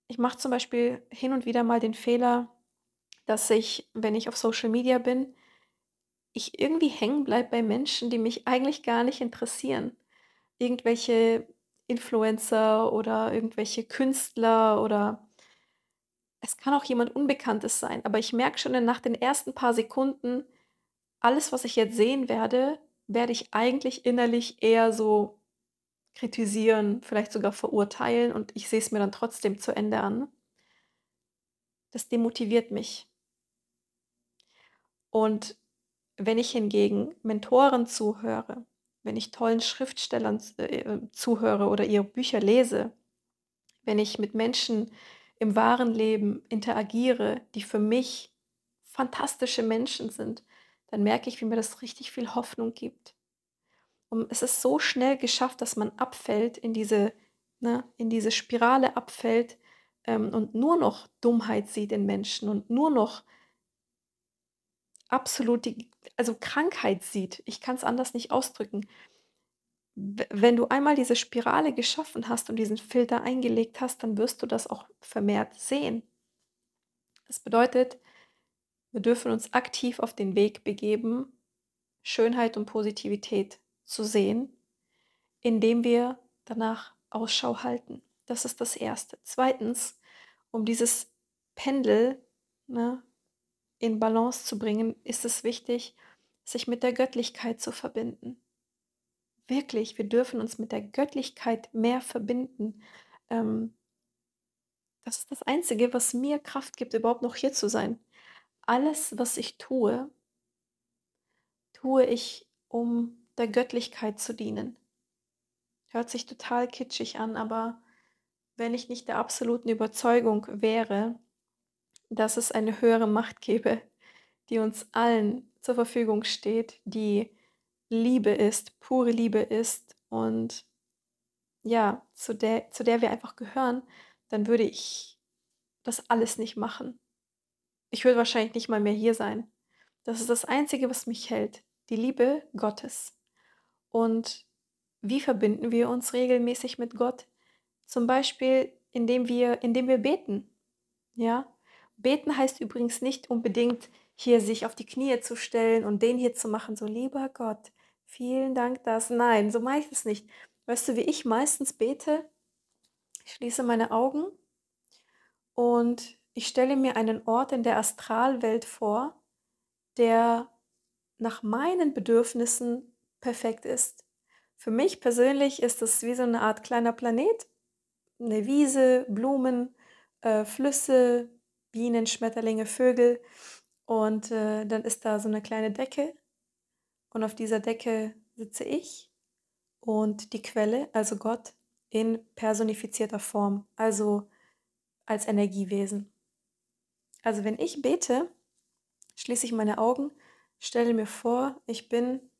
Ich mache zum Beispiel hin und wieder mal den Fehler, dass ich, wenn ich auf Social Media bin, ich irgendwie hängen bleibe bei Menschen, die mich eigentlich gar nicht interessieren. Irgendwelche Influencer oder irgendwelche Künstler oder es kann auch jemand Unbekanntes sein, aber ich merke schon nach den ersten paar Sekunden, alles, was ich jetzt sehen werde, werde ich eigentlich innerlich eher so kritisieren, vielleicht sogar verurteilen und ich sehe es mir dann trotzdem zu Ende an. Das demotiviert mich. Und wenn ich hingegen Mentoren zuhöre, wenn ich tollen Schriftstellern äh, zuhöre oder ihre Bücher lese, wenn ich mit Menschen im wahren Leben interagiere, die für mich fantastische Menschen sind, dann merke ich, wie mir das richtig viel Hoffnung gibt. Und es ist so schnell geschafft, dass man abfällt in diese, ne, in diese Spirale abfällt ähm, und nur noch Dummheit sieht in Menschen und nur noch absolut die, also Krankheit sieht. Ich kann es anders nicht ausdrücken. Wenn du einmal diese Spirale geschaffen hast und diesen Filter eingelegt hast, dann wirst du das auch vermehrt sehen. Das bedeutet, wir dürfen uns aktiv auf den Weg begeben, Schönheit und Positivität zu sehen, indem wir danach Ausschau halten. Das ist das Erste. Zweitens, um dieses Pendel ne, in Balance zu bringen, ist es wichtig, sich mit der Göttlichkeit zu verbinden. Wirklich, wir dürfen uns mit der Göttlichkeit mehr verbinden. Ähm, das ist das Einzige, was mir Kraft gibt, überhaupt noch hier zu sein. Alles, was ich tue, tue ich, um der Göttlichkeit zu dienen. Hört sich total kitschig an, aber wenn ich nicht der absoluten Überzeugung wäre, dass es eine höhere Macht gäbe, die uns allen zur Verfügung steht, die Liebe ist, pure Liebe ist und ja, zu der, zu der wir einfach gehören, dann würde ich das alles nicht machen. Ich würde wahrscheinlich nicht mal mehr hier sein. Das ist das Einzige, was mich hält, die Liebe Gottes. Und wie verbinden wir uns regelmäßig mit Gott? Zum Beispiel, indem wir, indem wir beten. Ja, Beten heißt übrigens nicht unbedingt, hier sich auf die Knie zu stellen und den hier zu machen, so lieber Gott, vielen Dank das. Nein, so mache ich es nicht. Weißt du, wie ich meistens bete? Ich schließe meine Augen und ich stelle mir einen Ort in der Astralwelt vor, der nach meinen Bedürfnissen perfekt ist. Für mich persönlich ist es wie so eine Art kleiner Planet, eine Wiese, Blumen, äh, Flüsse, Bienen, Schmetterlinge, Vögel. Und äh, dann ist da so eine kleine Decke. Und auf dieser Decke sitze ich und die Quelle, also Gott, in personifizierter Form, also als Energiewesen. Also wenn ich bete, schließe ich meine Augen, stelle mir vor, ich bin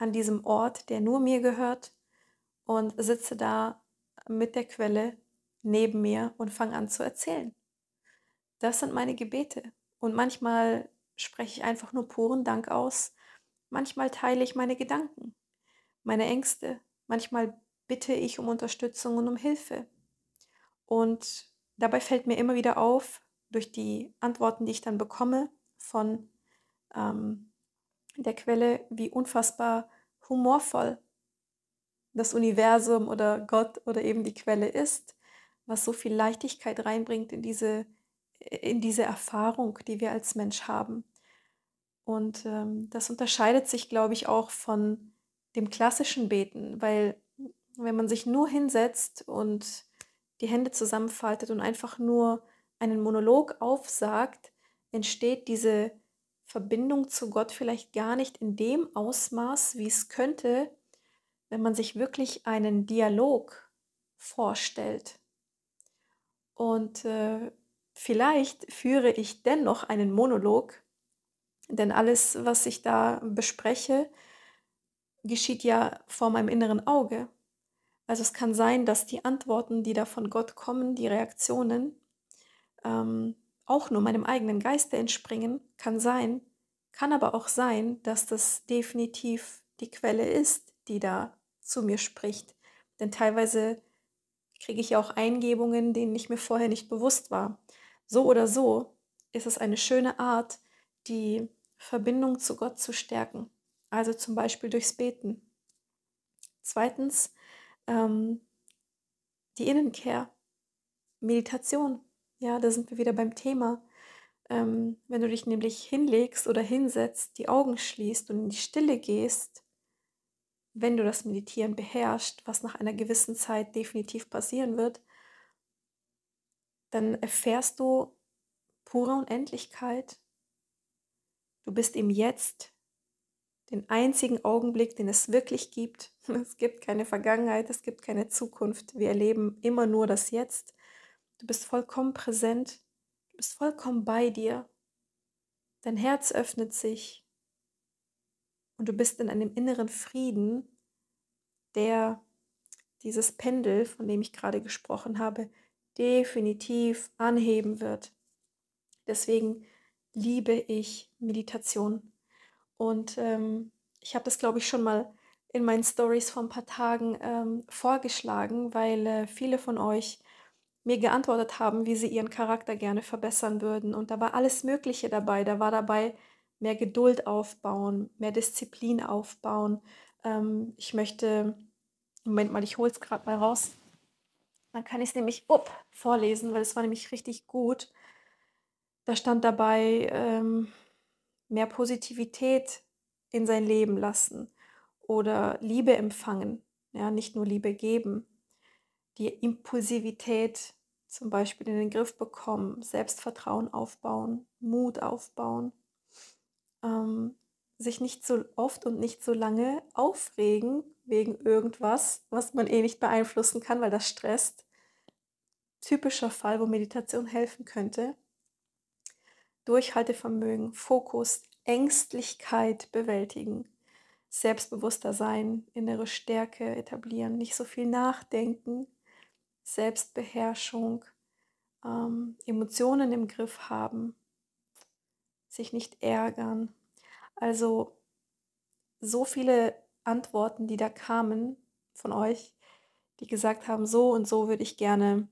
an diesem Ort, der nur mir gehört und sitze da mit der Quelle neben mir und fange an zu erzählen. Das sind meine Gebete. Und manchmal spreche ich einfach nur puren Dank aus. Manchmal teile ich meine Gedanken, meine Ängste. Manchmal bitte ich um Unterstützung und um Hilfe. Und dabei fällt mir immer wieder auf, durch die Antworten, die ich dann bekomme von ähm, der Quelle, wie unfassbar humorvoll das Universum oder Gott oder eben die Quelle ist, was so viel Leichtigkeit reinbringt in diese, in diese Erfahrung, die wir als Mensch haben. Und ähm, das unterscheidet sich, glaube ich, auch von dem klassischen Beten, weil wenn man sich nur hinsetzt und die Hände zusammenfaltet und einfach nur einen Monolog aufsagt, entsteht diese Verbindung zu Gott vielleicht gar nicht in dem Ausmaß, wie es könnte, wenn man sich wirklich einen Dialog vorstellt. Und äh, vielleicht führe ich dennoch einen Monolog, denn alles, was ich da bespreche, geschieht ja vor meinem inneren Auge. Also es kann sein, dass die Antworten, die da von Gott kommen, die Reaktionen, ähm, auch nur meinem eigenen Geiste entspringen, kann sein, kann aber auch sein, dass das definitiv die Quelle ist, die da zu mir spricht. Denn teilweise kriege ich auch Eingebungen, denen ich mir vorher nicht bewusst war. So oder so ist es eine schöne Art, die Verbindung zu Gott zu stärken. Also zum Beispiel durchs Beten. Zweitens, ähm, die Innenkehr, Meditation. Ja, da sind wir wieder beim Thema. Ähm, wenn du dich nämlich hinlegst oder hinsetzt, die Augen schließt und in die Stille gehst, wenn du das Meditieren beherrschst, was nach einer gewissen Zeit definitiv passieren wird, dann erfährst du pure Unendlichkeit. Du bist im Jetzt, den einzigen Augenblick, den es wirklich gibt. Es gibt keine Vergangenheit, es gibt keine Zukunft. Wir erleben immer nur das Jetzt. Du bist vollkommen präsent, du bist vollkommen bei dir. Dein Herz öffnet sich und du bist in einem inneren Frieden, der dieses Pendel, von dem ich gerade gesprochen habe, definitiv anheben wird. Deswegen liebe ich Meditation. Und ähm, ich habe das, glaube ich, schon mal in meinen Stories vor ein paar Tagen ähm, vorgeschlagen, weil äh, viele von euch mir geantwortet haben, wie sie ihren Charakter gerne verbessern würden. Und da war alles Mögliche dabei. Da war dabei mehr Geduld aufbauen, mehr Disziplin aufbauen. Ähm, ich möchte, Moment mal, ich hole es gerade mal raus. Dann kann ich es nämlich up, vorlesen, weil es war nämlich richtig gut. Da stand dabei, ähm, mehr Positivität in sein Leben lassen oder Liebe empfangen, ja, nicht nur Liebe geben die Impulsivität zum Beispiel in den Griff bekommen, Selbstvertrauen aufbauen, Mut aufbauen, ähm, sich nicht so oft und nicht so lange aufregen wegen irgendwas, was man eh nicht beeinflussen kann, weil das stresst. Typischer Fall, wo Meditation helfen könnte. Durchhaltevermögen, Fokus, Ängstlichkeit bewältigen, selbstbewusster sein, innere Stärke etablieren, nicht so viel nachdenken, Selbstbeherrschung, ähm, Emotionen im Griff haben, sich nicht ärgern. Also so viele Antworten, die da kamen von euch, die gesagt haben, so und so würde ich gerne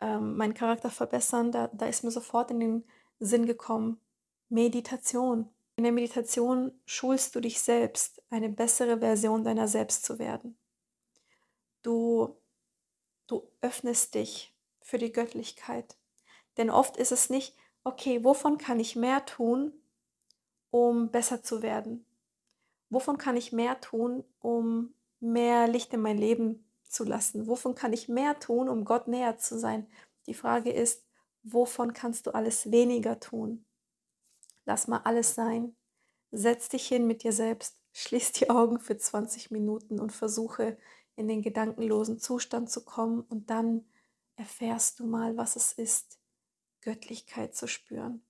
ähm, meinen Charakter verbessern, da, da ist mir sofort in den Sinn gekommen, Meditation. In der Meditation schulst du dich selbst, eine bessere Version deiner selbst zu werden. Du du öffnest dich für die Göttlichkeit. Denn oft ist es nicht, okay, wovon kann ich mehr tun, um besser zu werden? Wovon kann ich mehr tun, um mehr Licht in mein Leben zu lassen? Wovon kann ich mehr tun, um Gott näher zu sein? Die Frage ist, wovon kannst du alles weniger tun? Lass mal alles sein. Setz dich hin mit dir selbst, schließ die Augen für 20 Minuten und versuche in den gedankenlosen Zustand zu kommen und dann erfährst du mal, was es ist, Göttlichkeit zu spüren.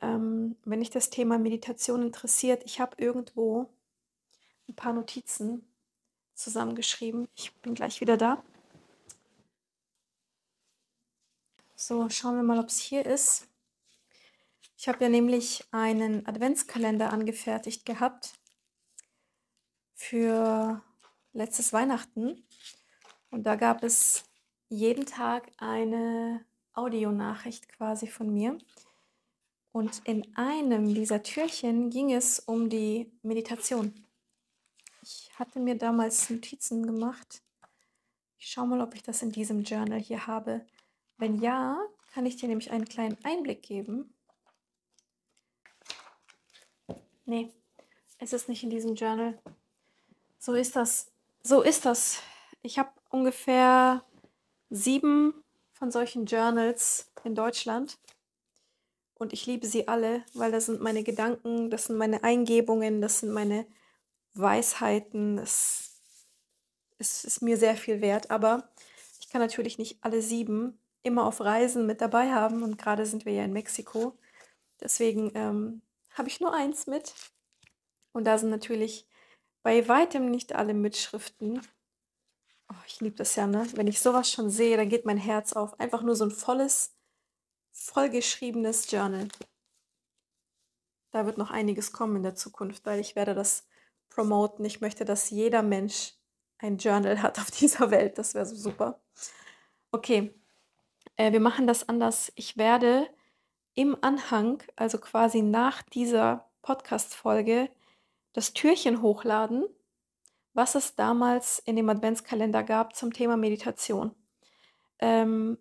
Ähm, wenn dich das Thema Meditation interessiert, ich habe irgendwo ein paar Notizen zusammengeschrieben. Ich bin gleich wieder da. So, schauen wir mal, ob es hier ist. Ich habe ja nämlich einen Adventskalender angefertigt gehabt für letztes Weihnachten. Und da gab es jeden Tag eine Audionachricht quasi von mir. Und in einem dieser Türchen ging es um die Meditation. Ich hatte mir damals Notizen gemacht. Ich schaue mal, ob ich das in diesem Journal hier habe. Wenn ja, kann ich dir nämlich einen kleinen Einblick geben. Nee, es ist nicht in diesem Journal. So ist das. So ist das. Ich habe ungefähr sieben von solchen Journals in Deutschland. Und ich liebe sie alle, weil das sind meine Gedanken, das sind meine Eingebungen, das sind meine Weisheiten. Es, es ist mir sehr viel wert. Aber ich kann natürlich nicht alle sieben immer auf Reisen mit dabei haben. Und gerade sind wir ja in Mexiko. Deswegen ähm, habe ich nur eins mit. Und da sind natürlich bei weitem nicht alle Mitschriften. Oh, ich liebe das ja, ne? Wenn ich sowas schon sehe, dann geht mein Herz auf. Einfach nur so ein volles, vollgeschriebenes Journal. Da wird noch einiges kommen in der Zukunft, weil ich werde das promoten. Ich möchte, dass jeder Mensch ein Journal hat auf dieser Welt. Das wäre so super. Okay, äh, wir machen das anders. Ich werde im Anhang, also quasi nach dieser Podcast-Folge, das Türchen hochladen, was es damals in dem Adventskalender gab zum Thema Meditation. Ähm,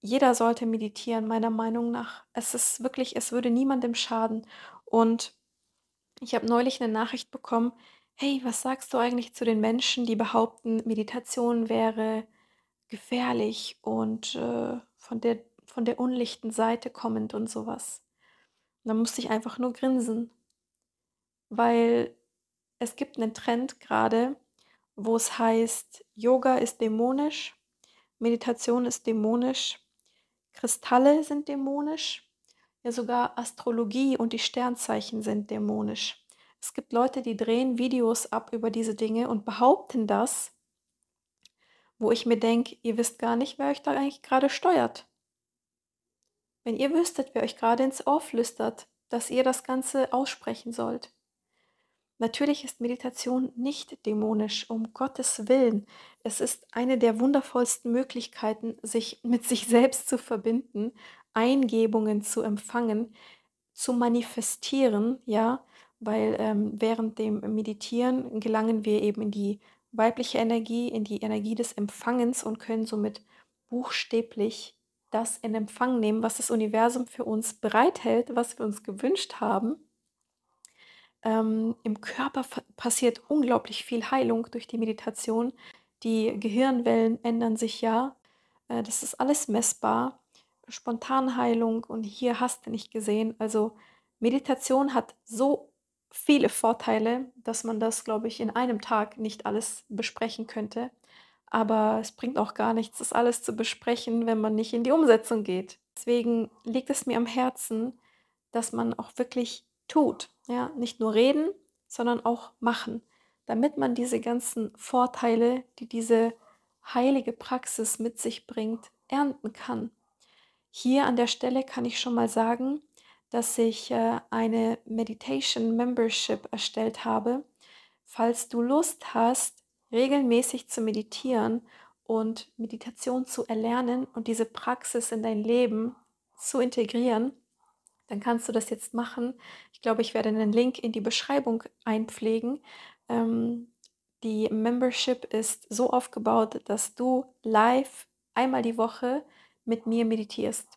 jeder sollte meditieren, meiner Meinung nach. Es ist wirklich, es würde niemandem schaden. Und ich habe neulich eine Nachricht bekommen, hey, was sagst du eigentlich zu den Menschen, die behaupten, Meditation wäre gefährlich und äh, von, der, von der unlichten Seite kommend und sowas. Und da musste ich einfach nur grinsen weil es gibt einen Trend gerade, wo es heißt, Yoga ist dämonisch, Meditation ist dämonisch, Kristalle sind dämonisch, ja sogar Astrologie und die Sternzeichen sind dämonisch. Es gibt Leute, die drehen Videos ab über diese Dinge und behaupten das, wo ich mir denke, ihr wisst gar nicht, wer euch da eigentlich gerade steuert. Wenn ihr wüsstet, wer euch gerade ins Ohr flüstert, dass ihr das Ganze aussprechen sollt. Natürlich ist Meditation nicht dämonisch, um Gottes Willen. Es ist eine der wundervollsten Möglichkeiten, sich mit sich selbst zu verbinden, Eingebungen zu empfangen, zu manifestieren, ja, weil ähm, während dem Meditieren gelangen wir eben in die weibliche Energie, in die Energie des Empfangens und können somit buchstäblich das in Empfang nehmen, was das Universum für uns bereithält, was wir uns gewünscht haben ähm, Im Körper passiert unglaublich viel Heilung durch die Meditation. Die Gehirnwellen ändern sich ja. Äh, das ist alles messbar. Spontanheilung und hier hast du nicht gesehen. Also Meditation hat so viele Vorteile, dass man das, glaube ich, in einem Tag nicht alles besprechen könnte. Aber es bringt auch gar nichts, das alles zu besprechen, wenn man nicht in die Umsetzung geht. Deswegen liegt es mir am Herzen, dass man auch wirklich tut. Ja, nicht nur reden, sondern auch machen, damit man diese ganzen Vorteile, die diese heilige Praxis mit sich bringt, ernten kann. Hier an der Stelle kann ich schon mal sagen, dass ich äh, eine Meditation Membership erstellt habe. Falls du Lust hast, regelmäßig zu meditieren und Meditation zu erlernen und diese Praxis in dein Leben zu integrieren, dann kannst du das jetzt machen. Ich glaube, ich werde einen Link in die Beschreibung einpflegen. Ähm, die Membership ist so aufgebaut, dass du live einmal die Woche mit mir meditierst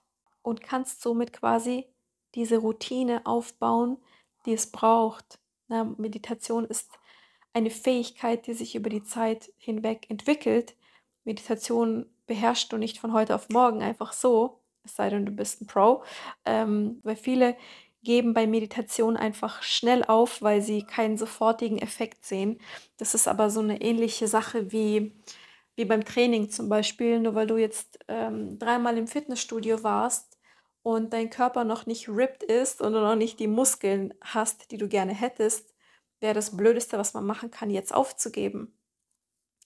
und kannst somit quasi diese Routine aufbauen, die es braucht. Na, Meditation ist eine Fähigkeit, die sich über die Zeit hinweg entwickelt. Meditation beherrschst du nicht von heute auf morgen einfach so, es sei denn, du bist ein Pro, ähm, weil viele geben bei Meditation einfach schnell auf, weil sie keinen sofortigen Effekt sehen. Das ist aber so eine ähnliche Sache wie, wie beim Training zum Beispiel. Nur weil du jetzt ähm, dreimal im Fitnessstudio warst und dein Körper noch nicht ripped ist und du noch nicht die Muskeln hast, die du gerne hättest, wäre das Blödeste, was man machen kann, jetzt aufzugeben.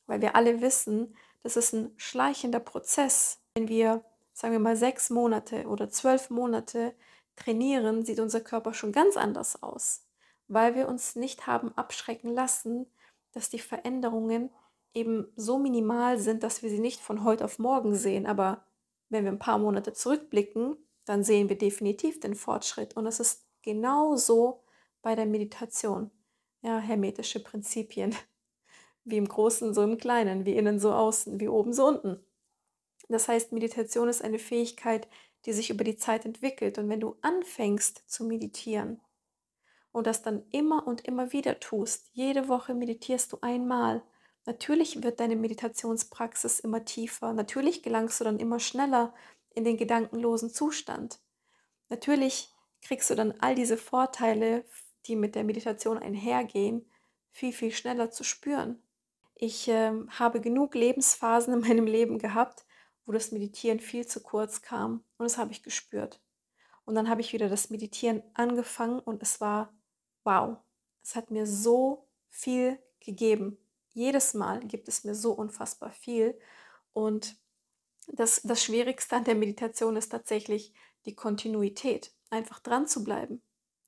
Weil wir alle wissen, das ist ein schleichender Prozess. Wenn wir, sagen wir mal, sechs Monate oder zwölf Monate trainieren, sieht unser Körper schon ganz anders aus, weil wir uns nicht haben abschrecken lassen, dass die Veränderungen eben so minimal sind, dass wir sie nicht von heute auf morgen sehen. Aber wenn wir ein paar Monate zurückblicken, dann sehen wir definitiv den Fortschritt. Und es ist genauso bei der Meditation. Ja, hermetische Prinzipien. Wie im Großen, so im Kleinen, wie innen, so außen, wie oben, so unten. Das heißt, Meditation ist eine Fähigkeit, die sich über die Zeit entwickelt. Und wenn du anfängst zu meditieren und das dann immer und immer wieder tust, jede Woche meditierst du einmal, natürlich wird deine Meditationspraxis immer tiefer, natürlich gelangst du dann immer schneller in den gedankenlosen Zustand. Natürlich kriegst du dann all diese Vorteile, die mit der Meditation einhergehen, viel, viel schneller zu spüren. Ich äh, habe genug Lebensphasen in meinem Leben gehabt, wo das Meditieren viel zu kurz kam. Und das habe ich gespürt. Und dann habe ich wieder das Meditieren angefangen und es war wow. Es hat mir so viel gegeben. Jedes Mal gibt es mir so unfassbar viel. Und das, das Schwierigste an der Meditation ist tatsächlich die Kontinuität. Einfach dran zu bleiben.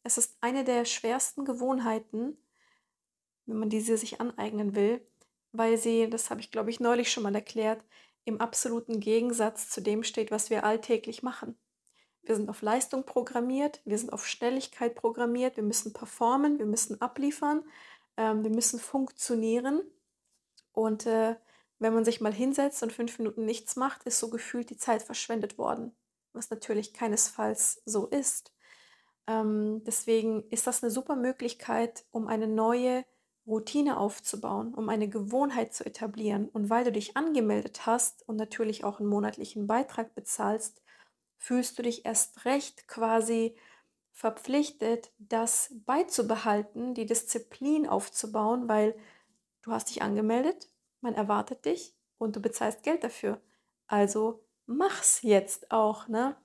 Es ist eine der schwersten Gewohnheiten, wenn man diese sich aneignen will, weil sie, das habe ich glaube ich neulich schon mal erklärt, im absoluten Gegensatz zu dem steht, was wir alltäglich machen. Wir sind auf Leistung programmiert, wir sind auf Schnelligkeit programmiert, wir müssen performen, wir müssen abliefern, ähm, wir müssen funktionieren. Und äh, wenn man sich mal hinsetzt und fünf Minuten nichts macht, ist so gefühlt die Zeit verschwendet worden, was natürlich keinesfalls so ist. Ähm, deswegen ist das eine super Möglichkeit, um eine neue Routine aufzubauen, um eine Gewohnheit zu etablieren. Und weil du dich angemeldet hast und natürlich auch einen monatlichen Beitrag bezahlst, fühlst du dich erst recht quasi verpflichtet, das beizubehalten, die Disziplin aufzubauen, weil du hast dich angemeldet, man erwartet dich und du bezahlst Geld dafür. Also mach's jetzt auch, ne?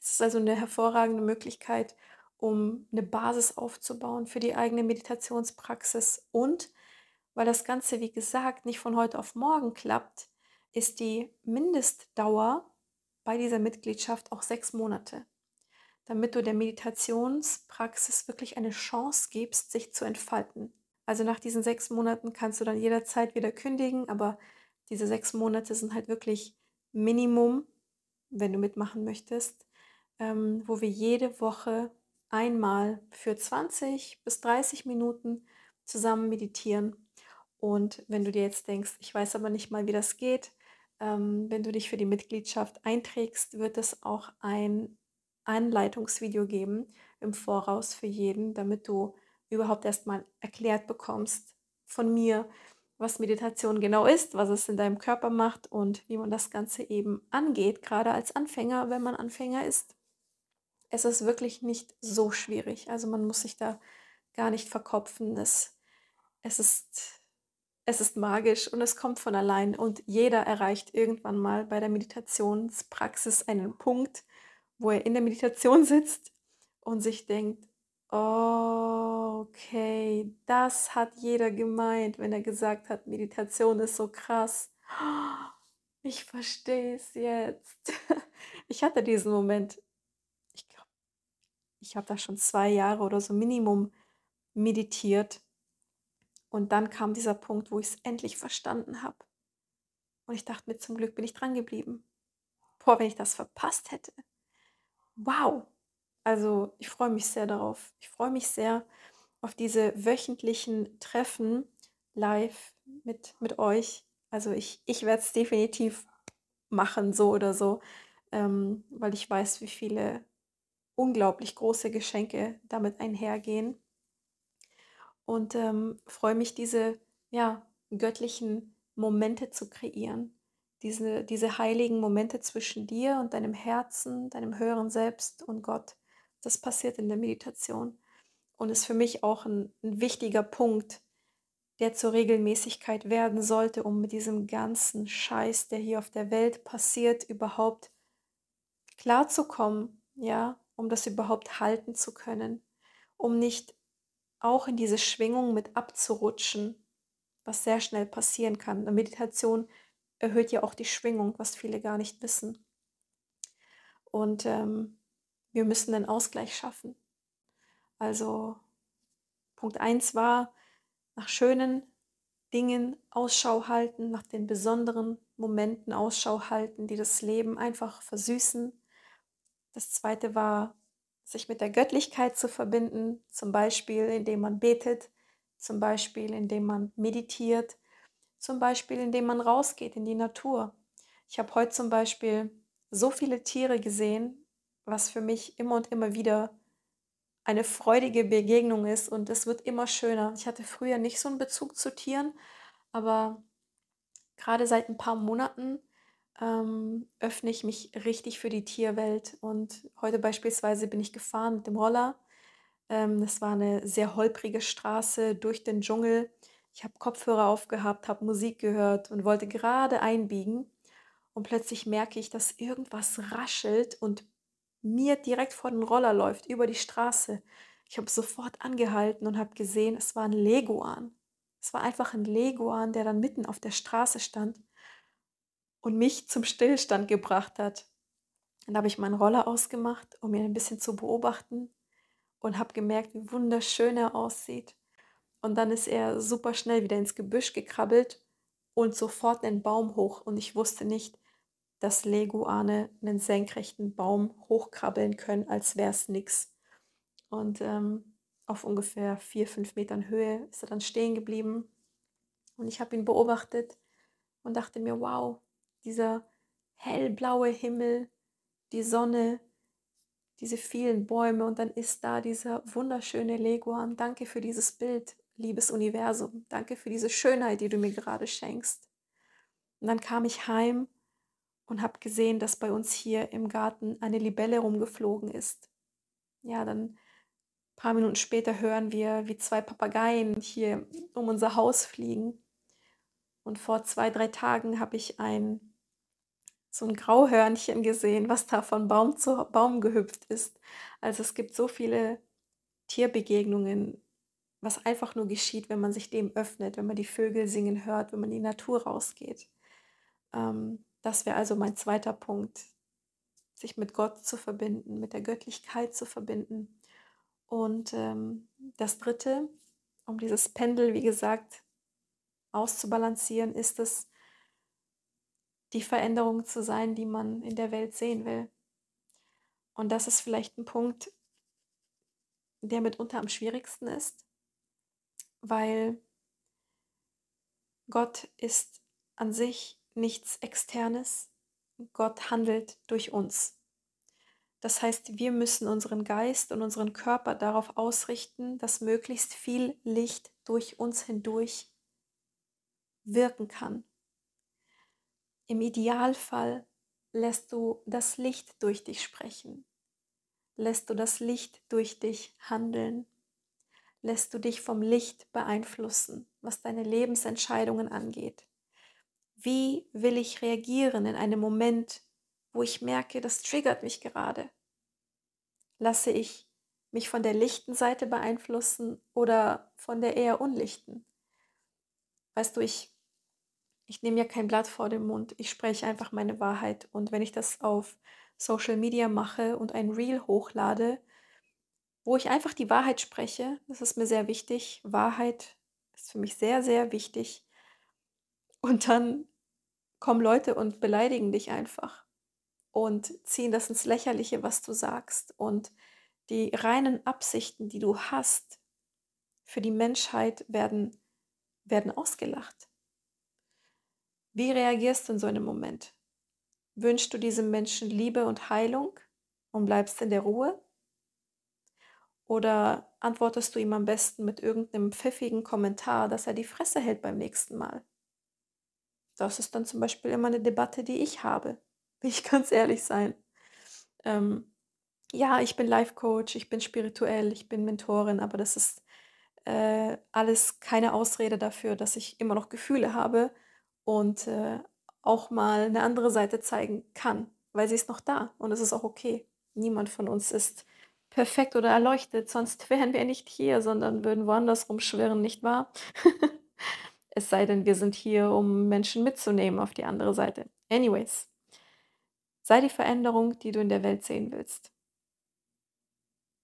Es ist also eine hervorragende Möglichkeit, um eine Basis aufzubauen für die eigene Meditationspraxis. Und weil das Ganze, wie gesagt, nicht von heute auf morgen klappt, ist die Mindestdauer bei dieser Mitgliedschaft auch sechs Monate, damit du der Meditationspraxis wirklich eine Chance gibst, sich zu entfalten. Also nach diesen sechs Monaten kannst du dann jederzeit wieder kündigen, aber diese sechs Monate sind halt wirklich Minimum, wenn du mitmachen möchtest, ähm, wo wir jede Woche einmal für 20 bis 30 Minuten zusammen meditieren. Und wenn du dir jetzt denkst, ich weiß aber nicht mal, wie das geht, ähm, wenn du dich für die Mitgliedschaft einträgst, wird es auch ein Anleitungsvideo geben im Voraus für jeden, damit du überhaupt erstmal erklärt bekommst von mir, was Meditation genau ist, was es in deinem Körper macht und wie man das Ganze eben angeht, gerade als Anfänger, wenn man Anfänger ist es ist wirklich nicht so schwierig. Also man muss sich da gar nicht verkopfen. Es, es, ist, es ist magisch und es kommt von allein. Und jeder erreicht irgendwann mal bei der Meditationspraxis einen Punkt, wo er in der Meditation sitzt und sich denkt, okay, das hat jeder gemeint, wenn er gesagt hat, Meditation ist so krass. Ich verstehe es jetzt. Ich hatte diesen Moment ich habe da schon zwei Jahre oder so Minimum meditiert. Und dann kam dieser Punkt, wo ich es endlich verstanden habe. Und ich dachte mir, zum Glück bin ich dran geblieben. Boah, wenn ich das verpasst hätte. Wow. Also ich freue mich sehr darauf. Ich freue mich sehr auf diese wöchentlichen Treffen live mit, mit euch. Also ich, ich werde es definitiv machen, so oder so, ähm, weil ich weiß, wie viele unglaublich große Geschenke damit einhergehen. Und ähm, freue mich, diese ja, göttlichen Momente zu kreieren. Diese, diese heiligen Momente zwischen dir und deinem Herzen, deinem höheren Selbst und Gott. Das passiert in der Meditation und ist für mich auch ein, ein wichtiger Punkt, der zur Regelmäßigkeit werden sollte, um mit diesem ganzen Scheiß, der hier auf der Welt passiert, überhaupt klarzukommen, ja, um das überhaupt halten zu können, um nicht auch in diese Schwingung mit abzurutschen, was sehr schnell passieren kann. Eine Meditation erhöht ja auch die Schwingung, was viele gar nicht wissen. Und ähm, wir müssen einen Ausgleich schaffen. Also Punkt 1 war, nach schönen Dingen Ausschau halten, nach den besonderen Momenten Ausschau halten, die das Leben einfach versüßen. Das zweite war, sich mit der Göttlichkeit zu verbinden, zum Beispiel indem man betet, zum Beispiel indem man meditiert, zum Beispiel indem man rausgeht in die Natur. Ich habe heute zum Beispiel so viele Tiere gesehen, was für mich immer und immer wieder eine freudige Begegnung ist und es wird immer schöner. Ich hatte früher nicht so einen Bezug zu Tieren, aber gerade seit ein paar Monaten ähm, öffne ich mich richtig für die Tierwelt. Und heute beispielsweise bin ich gefahren mit dem Roller. Ähm, das war eine sehr holprige Straße durch den Dschungel. Ich habe Kopfhörer aufgehabt, habe Musik gehört und wollte gerade einbiegen. Und plötzlich merke ich, dass irgendwas raschelt und mir direkt vor den Roller läuft, über die Straße. Ich habe sofort angehalten und habe gesehen, es war ein Leguan. Es war einfach ein Leguan, der dann mitten auf der Straße stand und mich zum Stillstand gebracht hat. Dann habe ich meinen Roller ausgemacht, um ihn ein bisschen zu beobachten und habe gemerkt, wie wunderschön er aussieht. Und dann ist er super schnell wieder ins Gebüsch gekrabbelt und sofort einen Baum hoch. Und ich wusste nicht, dass Leguane einen senkrechten Baum hochkrabbeln können, als wäre es nichts. Und ähm, auf ungefähr vier, fünf Metern Höhe ist er dann stehen geblieben. Und ich habe ihn beobachtet und dachte mir, wow, dieser hellblaue Himmel, die Sonne, diese vielen Bäume und dann ist da dieser wunderschöne Leguan. Danke für dieses Bild, liebes Universum. Danke für diese Schönheit, die du mir gerade schenkst. Und dann kam ich heim und habe gesehen, dass bei uns hier im Garten eine Libelle rumgeflogen ist. Ja, dann ein paar Minuten später hören wir, wie zwei Papageien hier um unser Haus fliegen. Und vor zwei, drei Tagen habe ich ein so ein Grauhörnchen gesehen, was da von Baum zu Baum gehüpft ist. Also es gibt so viele Tierbegegnungen, was einfach nur geschieht, wenn man sich dem öffnet, wenn man die Vögel singen hört, wenn man in die Natur rausgeht. Ähm, das wäre also mein zweiter Punkt, sich mit Gott zu verbinden, mit der Göttlichkeit zu verbinden. Und ähm, das Dritte, um dieses Pendel, wie gesagt, auszubalancieren, ist es, die Veränderung zu sein, die man in der Welt sehen will. Und das ist vielleicht ein Punkt, der mitunter am schwierigsten ist, weil Gott ist an sich nichts Externes. Gott handelt durch uns. Das heißt, wir müssen unseren Geist und unseren Körper darauf ausrichten, dass möglichst viel Licht durch uns hindurch wirken kann. Im Idealfall lässt du das Licht durch dich sprechen, lässt du das Licht durch dich handeln, lässt du dich vom Licht beeinflussen, was deine Lebensentscheidungen angeht. Wie will ich reagieren in einem Moment, wo ich merke, das triggert mich gerade? Lasse ich mich von der lichten Seite beeinflussen oder von der eher unlichten? Weißt du, ich, ich nehme ja kein Blatt vor den Mund, ich spreche einfach meine Wahrheit. Und wenn ich das auf Social Media mache und ein Reel hochlade, wo ich einfach die Wahrheit spreche, das ist mir sehr wichtig. Wahrheit ist für mich sehr, sehr wichtig. Und dann kommen Leute und beleidigen dich einfach und ziehen das ins Lächerliche, was du sagst. Und die reinen Absichten, die du hast für die Menschheit, werden, werden ausgelacht. Wie reagierst du in so einem Moment? Wünschst du diesem Menschen Liebe und Heilung und bleibst in der Ruhe? Oder antwortest du ihm am besten mit irgendeinem pfiffigen Kommentar, dass er die Fresse hält beim nächsten Mal? Das ist dann zum Beispiel immer eine Debatte, die ich habe, will ich ganz ehrlich sein. Ähm, ja, ich bin Life-Coach, ich bin spirituell, ich bin Mentorin, aber das ist äh, alles keine Ausrede dafür, dass ich immer noch Gefühle habe und äh, auch mal eine andere Seite zeigen kann, weil sie ist noch da und es ist auch okay. Niemand von uns ist perfekt oder erleuchtet, sonst wären wir nicht hier, sondern würden woanders rumschwirren, nicht wahr? es sei denn, wir sind hier, um Menschen mitzunehmen auf die andere Seite. Anyways, sei die Veränderung, die du in der Welt sehen willst.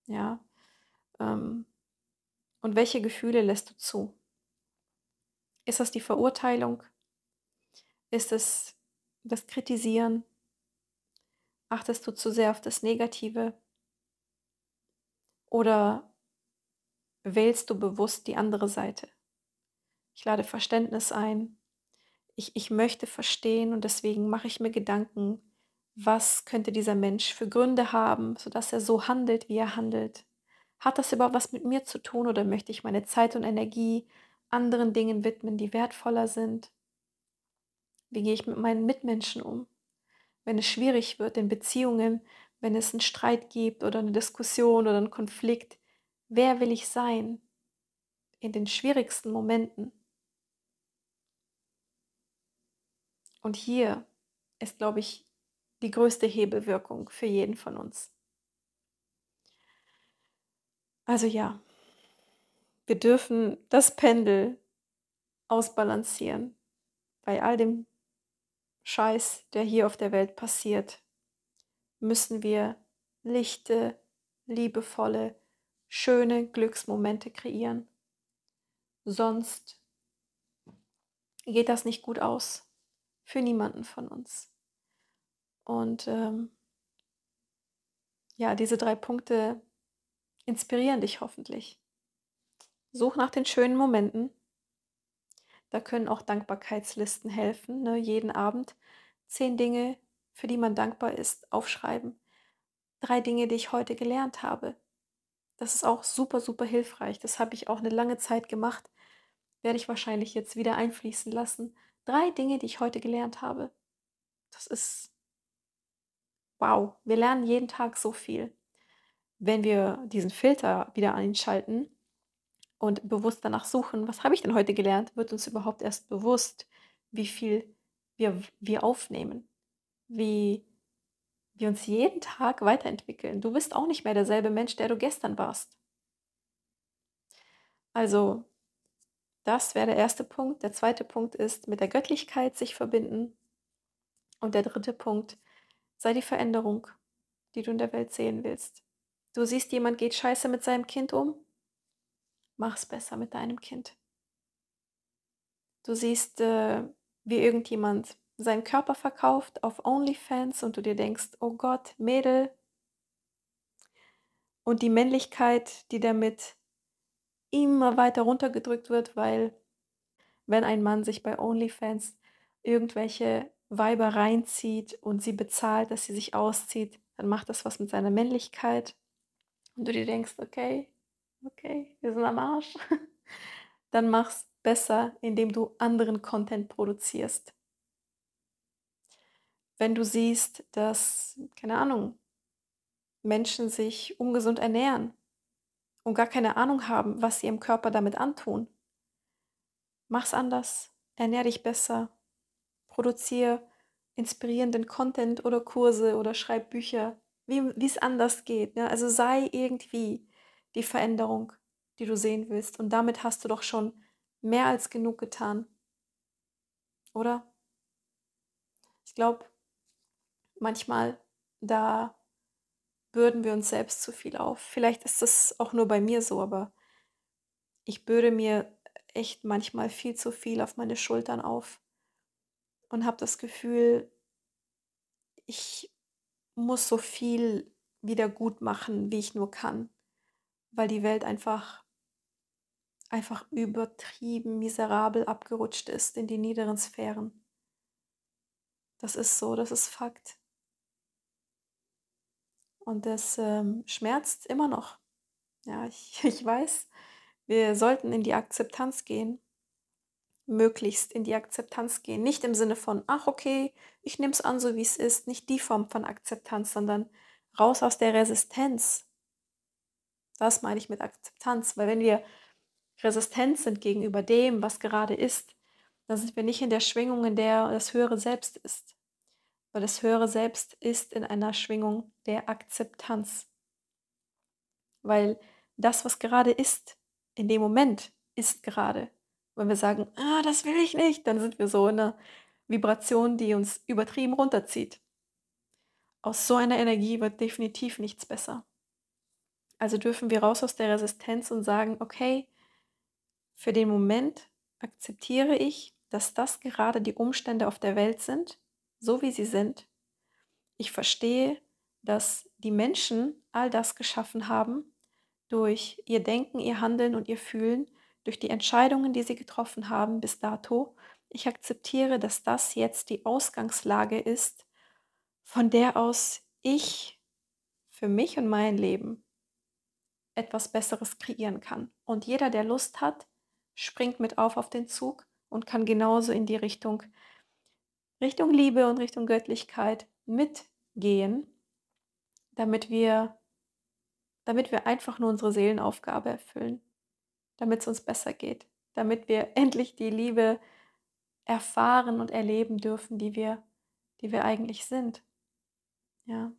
Ja. Ähm, und welche Gefühle lässt du zu? Ist das die Verurteilung? Ist es das Kritisieren? Achtest du zu sehr auf das Negative? Oder wählst du bewusst die andere Seite? Ich lade Verständnis ein. Ich, ich möchte verstehen und deswegen mache ich mir Gedanken, was könnte dieser Mensch für Gründe haben, sodass er so handelt, wie er handelt. Hat das überhaupt was mit mir zu tun oder möchte ich meine Zeit und Energie anderen Dingen widmen, die wertvoller sind? Wie gehe ich mit meinen Mitmenschen um? Wenn es schwierig wird in Beziehungen, wenn es einen Streit gibt oder eine Diskussion oder einen Konflikt, wer will ich sein in den schwierigsten Momenten? Und hier ist, glaube ich, die größte Hebelwirkung für jeden von uns. Also ja, wir dürfen das Pendel ausbalancieren bei all dem Scheiß, der hier auf der Welt passiert müssen wir lichte, liebevolle, schöne Glücksmomente kreieren. Sonst geht das nicht gut aus für niemanden von uns. Und ähm, ja, diese drei Punkte inspirieren dich hoffentlich. Such nach den schönen Momenten. Da können auch Dankbarkeitslisten helfen. Ne? Jeden Abend zehn Dinge, für die man dankbar ist, aufschreiben. Drei Dinge, die ich heute gelernt habe. Das ist auch super, super hilfreich. Das habe ich auch eine lange Zeit gemacht. Werde ich wahrscheinlich jetzt wieder einfließen lassen. Drei Dinge, die ich heute gelernt habe. Das ist wow. Wir lernen jeden Tag so viel. Wenn wir diesen Filter wieder einschalten und bewusst danach suchen, was habe ich denn heute gelernt, wird uns überhaupt erst bewusst, wie viel wir, wir aufnehmen wie wir uns jeden Tag weiterentwickeln. Du bist auch nicht mehr derselbe Mensch, der du gestern warst. Also, das wäre der erste Punkt. Der zweite Punkt ist, mit der Göttlichkeit sich verbinden. Und der dritte Punkt, sei die Veränderung, die du in der Welt sehen willst. Du siehst, jemand geht scheiße mit seinem Kind um. Mach's besser mit deinem Kind. Du siehst, äh, wie irgendjemand seinen Körper verkauft auf OnlyFans und du dir denkst, oh Gott, Mädel. Und die Männlichkeit, die damit immer weiter runtergedrückt wird, weil wenn ein Mann sich bei OnlyFans irgendwelche Weiber reinzieht und sie bezahlt, dass sie sich auszieht, dann macht das was mit seiner Männlichkeit. Und du dir denkst, okay, okay, wir sind am Arsch. Dann mach's besser, indem du anderen Content produzierst wenn du siehst, dass, keine Ahnung, Menschen sich ungesund ernähren und gar keine Ahnung haben, was sie ihrem Körper damit antun. Mach's anders, ernähr dich besser, produziere inspirierenden Content oder Kurse oder schreib Bücher, wie es anders geht. Ne? Also sei irgendwie die Veränderung, die du sehen willst. Und damit hast du doch schon mehr als genug getan. Oder? Ich glaube, manchmal, da bürden wir uns selbst zu viel auf. Vielleicht ist das auch nur bei mir so, aber ich bürde mir echt manchmal viel zu viel auf meine Schultern auf und habe das Gefühl, ich muss so viel wieder gut machen, wie ich nur kann, weil die Welt einfach einfach übertrieben miserabel abgerutscht ist in die niederen Sphären. Das ist so, das ist Fakt. Und das ähm, schmerzt immer noch. Ja, ich, ich weiß, wir sollten in die Akzeptanz gehen, möglichst in die Akzeptanz gehen. Nicht im Sinne von, ach okay, ich nehme es an, so wie es ist. Nicht die Form von Akzeptanz, sondern raus aus der Resistenz. Das meine ich mit Akzeptanz, weil wenn wir resistent sind gegenüber dem, was gerade ist, dann sind wir nicht in der Schwingung, in der das höhere Selbst ist. Weil das höhere Selbst ist in einer Schwingung der Akzeptanz. Weil das, was gerade ist, in dem Moment ist gerade. Wenn wir sagen, ah, das will ich nicht, dann sind wir so in einer Vibration, die uns übertrieben runterzieht. Aus so einer Energie wird definitiv nichts besser. Also dürfen wir raus aus der Resistenz und sagen, okay, für den Moment akzeptiere ich, dass das gerade die Umstände auf der Welt sind, so wie sie sind. Ich verstehe, dass die Menschen all das geschaffen haben durch ihr Denken, ihr Handeln und ihr Fühlen, durch die Entscheidungen, die sie getroffen haben bis dato. Ich akzeptiere, dass das jetzt die Ausgangslage ist, von der aus ich für mich und mein Leben etwas Besseres kreieren kann. Und jeder, der Lust hat, springt mit auf auf den Zug und kann genauso in die Richtung Richtung Liebe und Richtung Göttlichkeit mitgehen, damit wir damit wir einfach nur unsere Seelenaufgabe erfüllen, damit es uns besser geht, damit wir endlich die Liebe erfahren und erleben dürfen, die wir die wir eigentlich sind. Ja.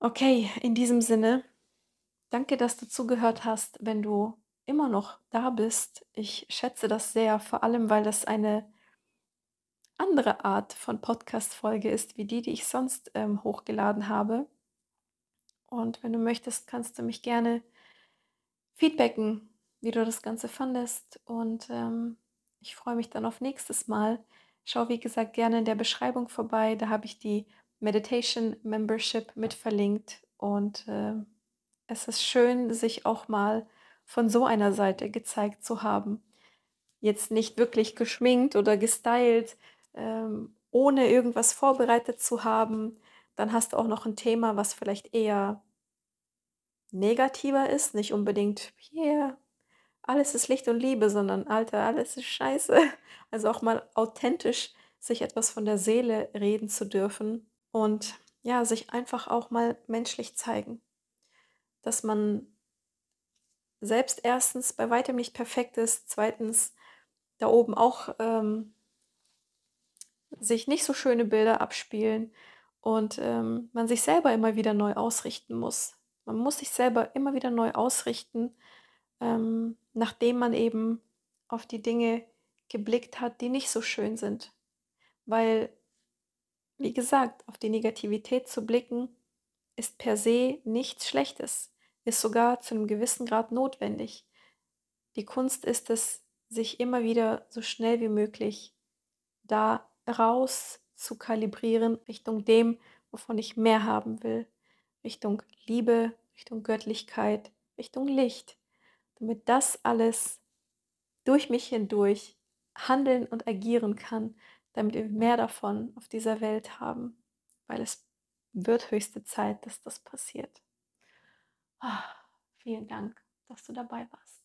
Okay, in diesem Sinne Danke, dass du zugehört hast, wenn du immer noch da bist. Ich schätze das sehr, vor allem weil das eine andere Art von Podcast-Folge ist, wie die, die ich sonst ähm, hochgeladen habe. Und wenn du möchtest, kannst du mich gerne feedbacken, wie du das Ganze fandest. Und ähm, ich freue mich dann auf nächstes Mal. Schau, wie gesagt, gerne in der Beschreibung vorbei. Da habe ich die Meditation Membership mit verlinkt. Und äh, es ist schön, sich auch mal von so einer Seite gezeigt zu haben. Jetzt nicht wirklich geschminkt oder gestylt, ähm, ohne irgendwas vorbereitet zu haben. Dann hast du auch noch ein Thema, was vielleicht eher negativer ist, nicht unbedingt hier, alles ist Licht und Liebe, sondern Alter, alles ist scheiße. Also auch mal authentisch sich etwas von der Seele reden zu dürfen und ja, sich einfach auch mal menschlich zeigen dass man selbst erstens bei weitem nicht perfekt ist, zweitens da oben auch ähm, sich nicht so schöne Bilder abspielen und ähm, man sich selber immer wieder neu ausrichten muss. Man muss sich selber immer wieder neu ausrichten, ähm, nachdem man eben auf die Dinge geblickt hat, die nicht so schön sind. Weil, wie gesagt, auf die Negativität zu blicken, ist per se nichts Schlechtes, ist sogar zu einem gewissen Grad notwendig. Die Kunst ist es, sich immer wieder so schnell wie möglich da raus zu kalibrieren Richtung dem, wovon ich mehr haben will, Richtung Liebe, Richtung Göttlichkeit, Richtung Licht, damit das alles durch mich hindurch handeln und agieren kann, damit wir mehr davon auf dieser Welt haben, weil es wird höchste Zeit, dass das passiert. Oh, vielen Dank, dass du dabei warst.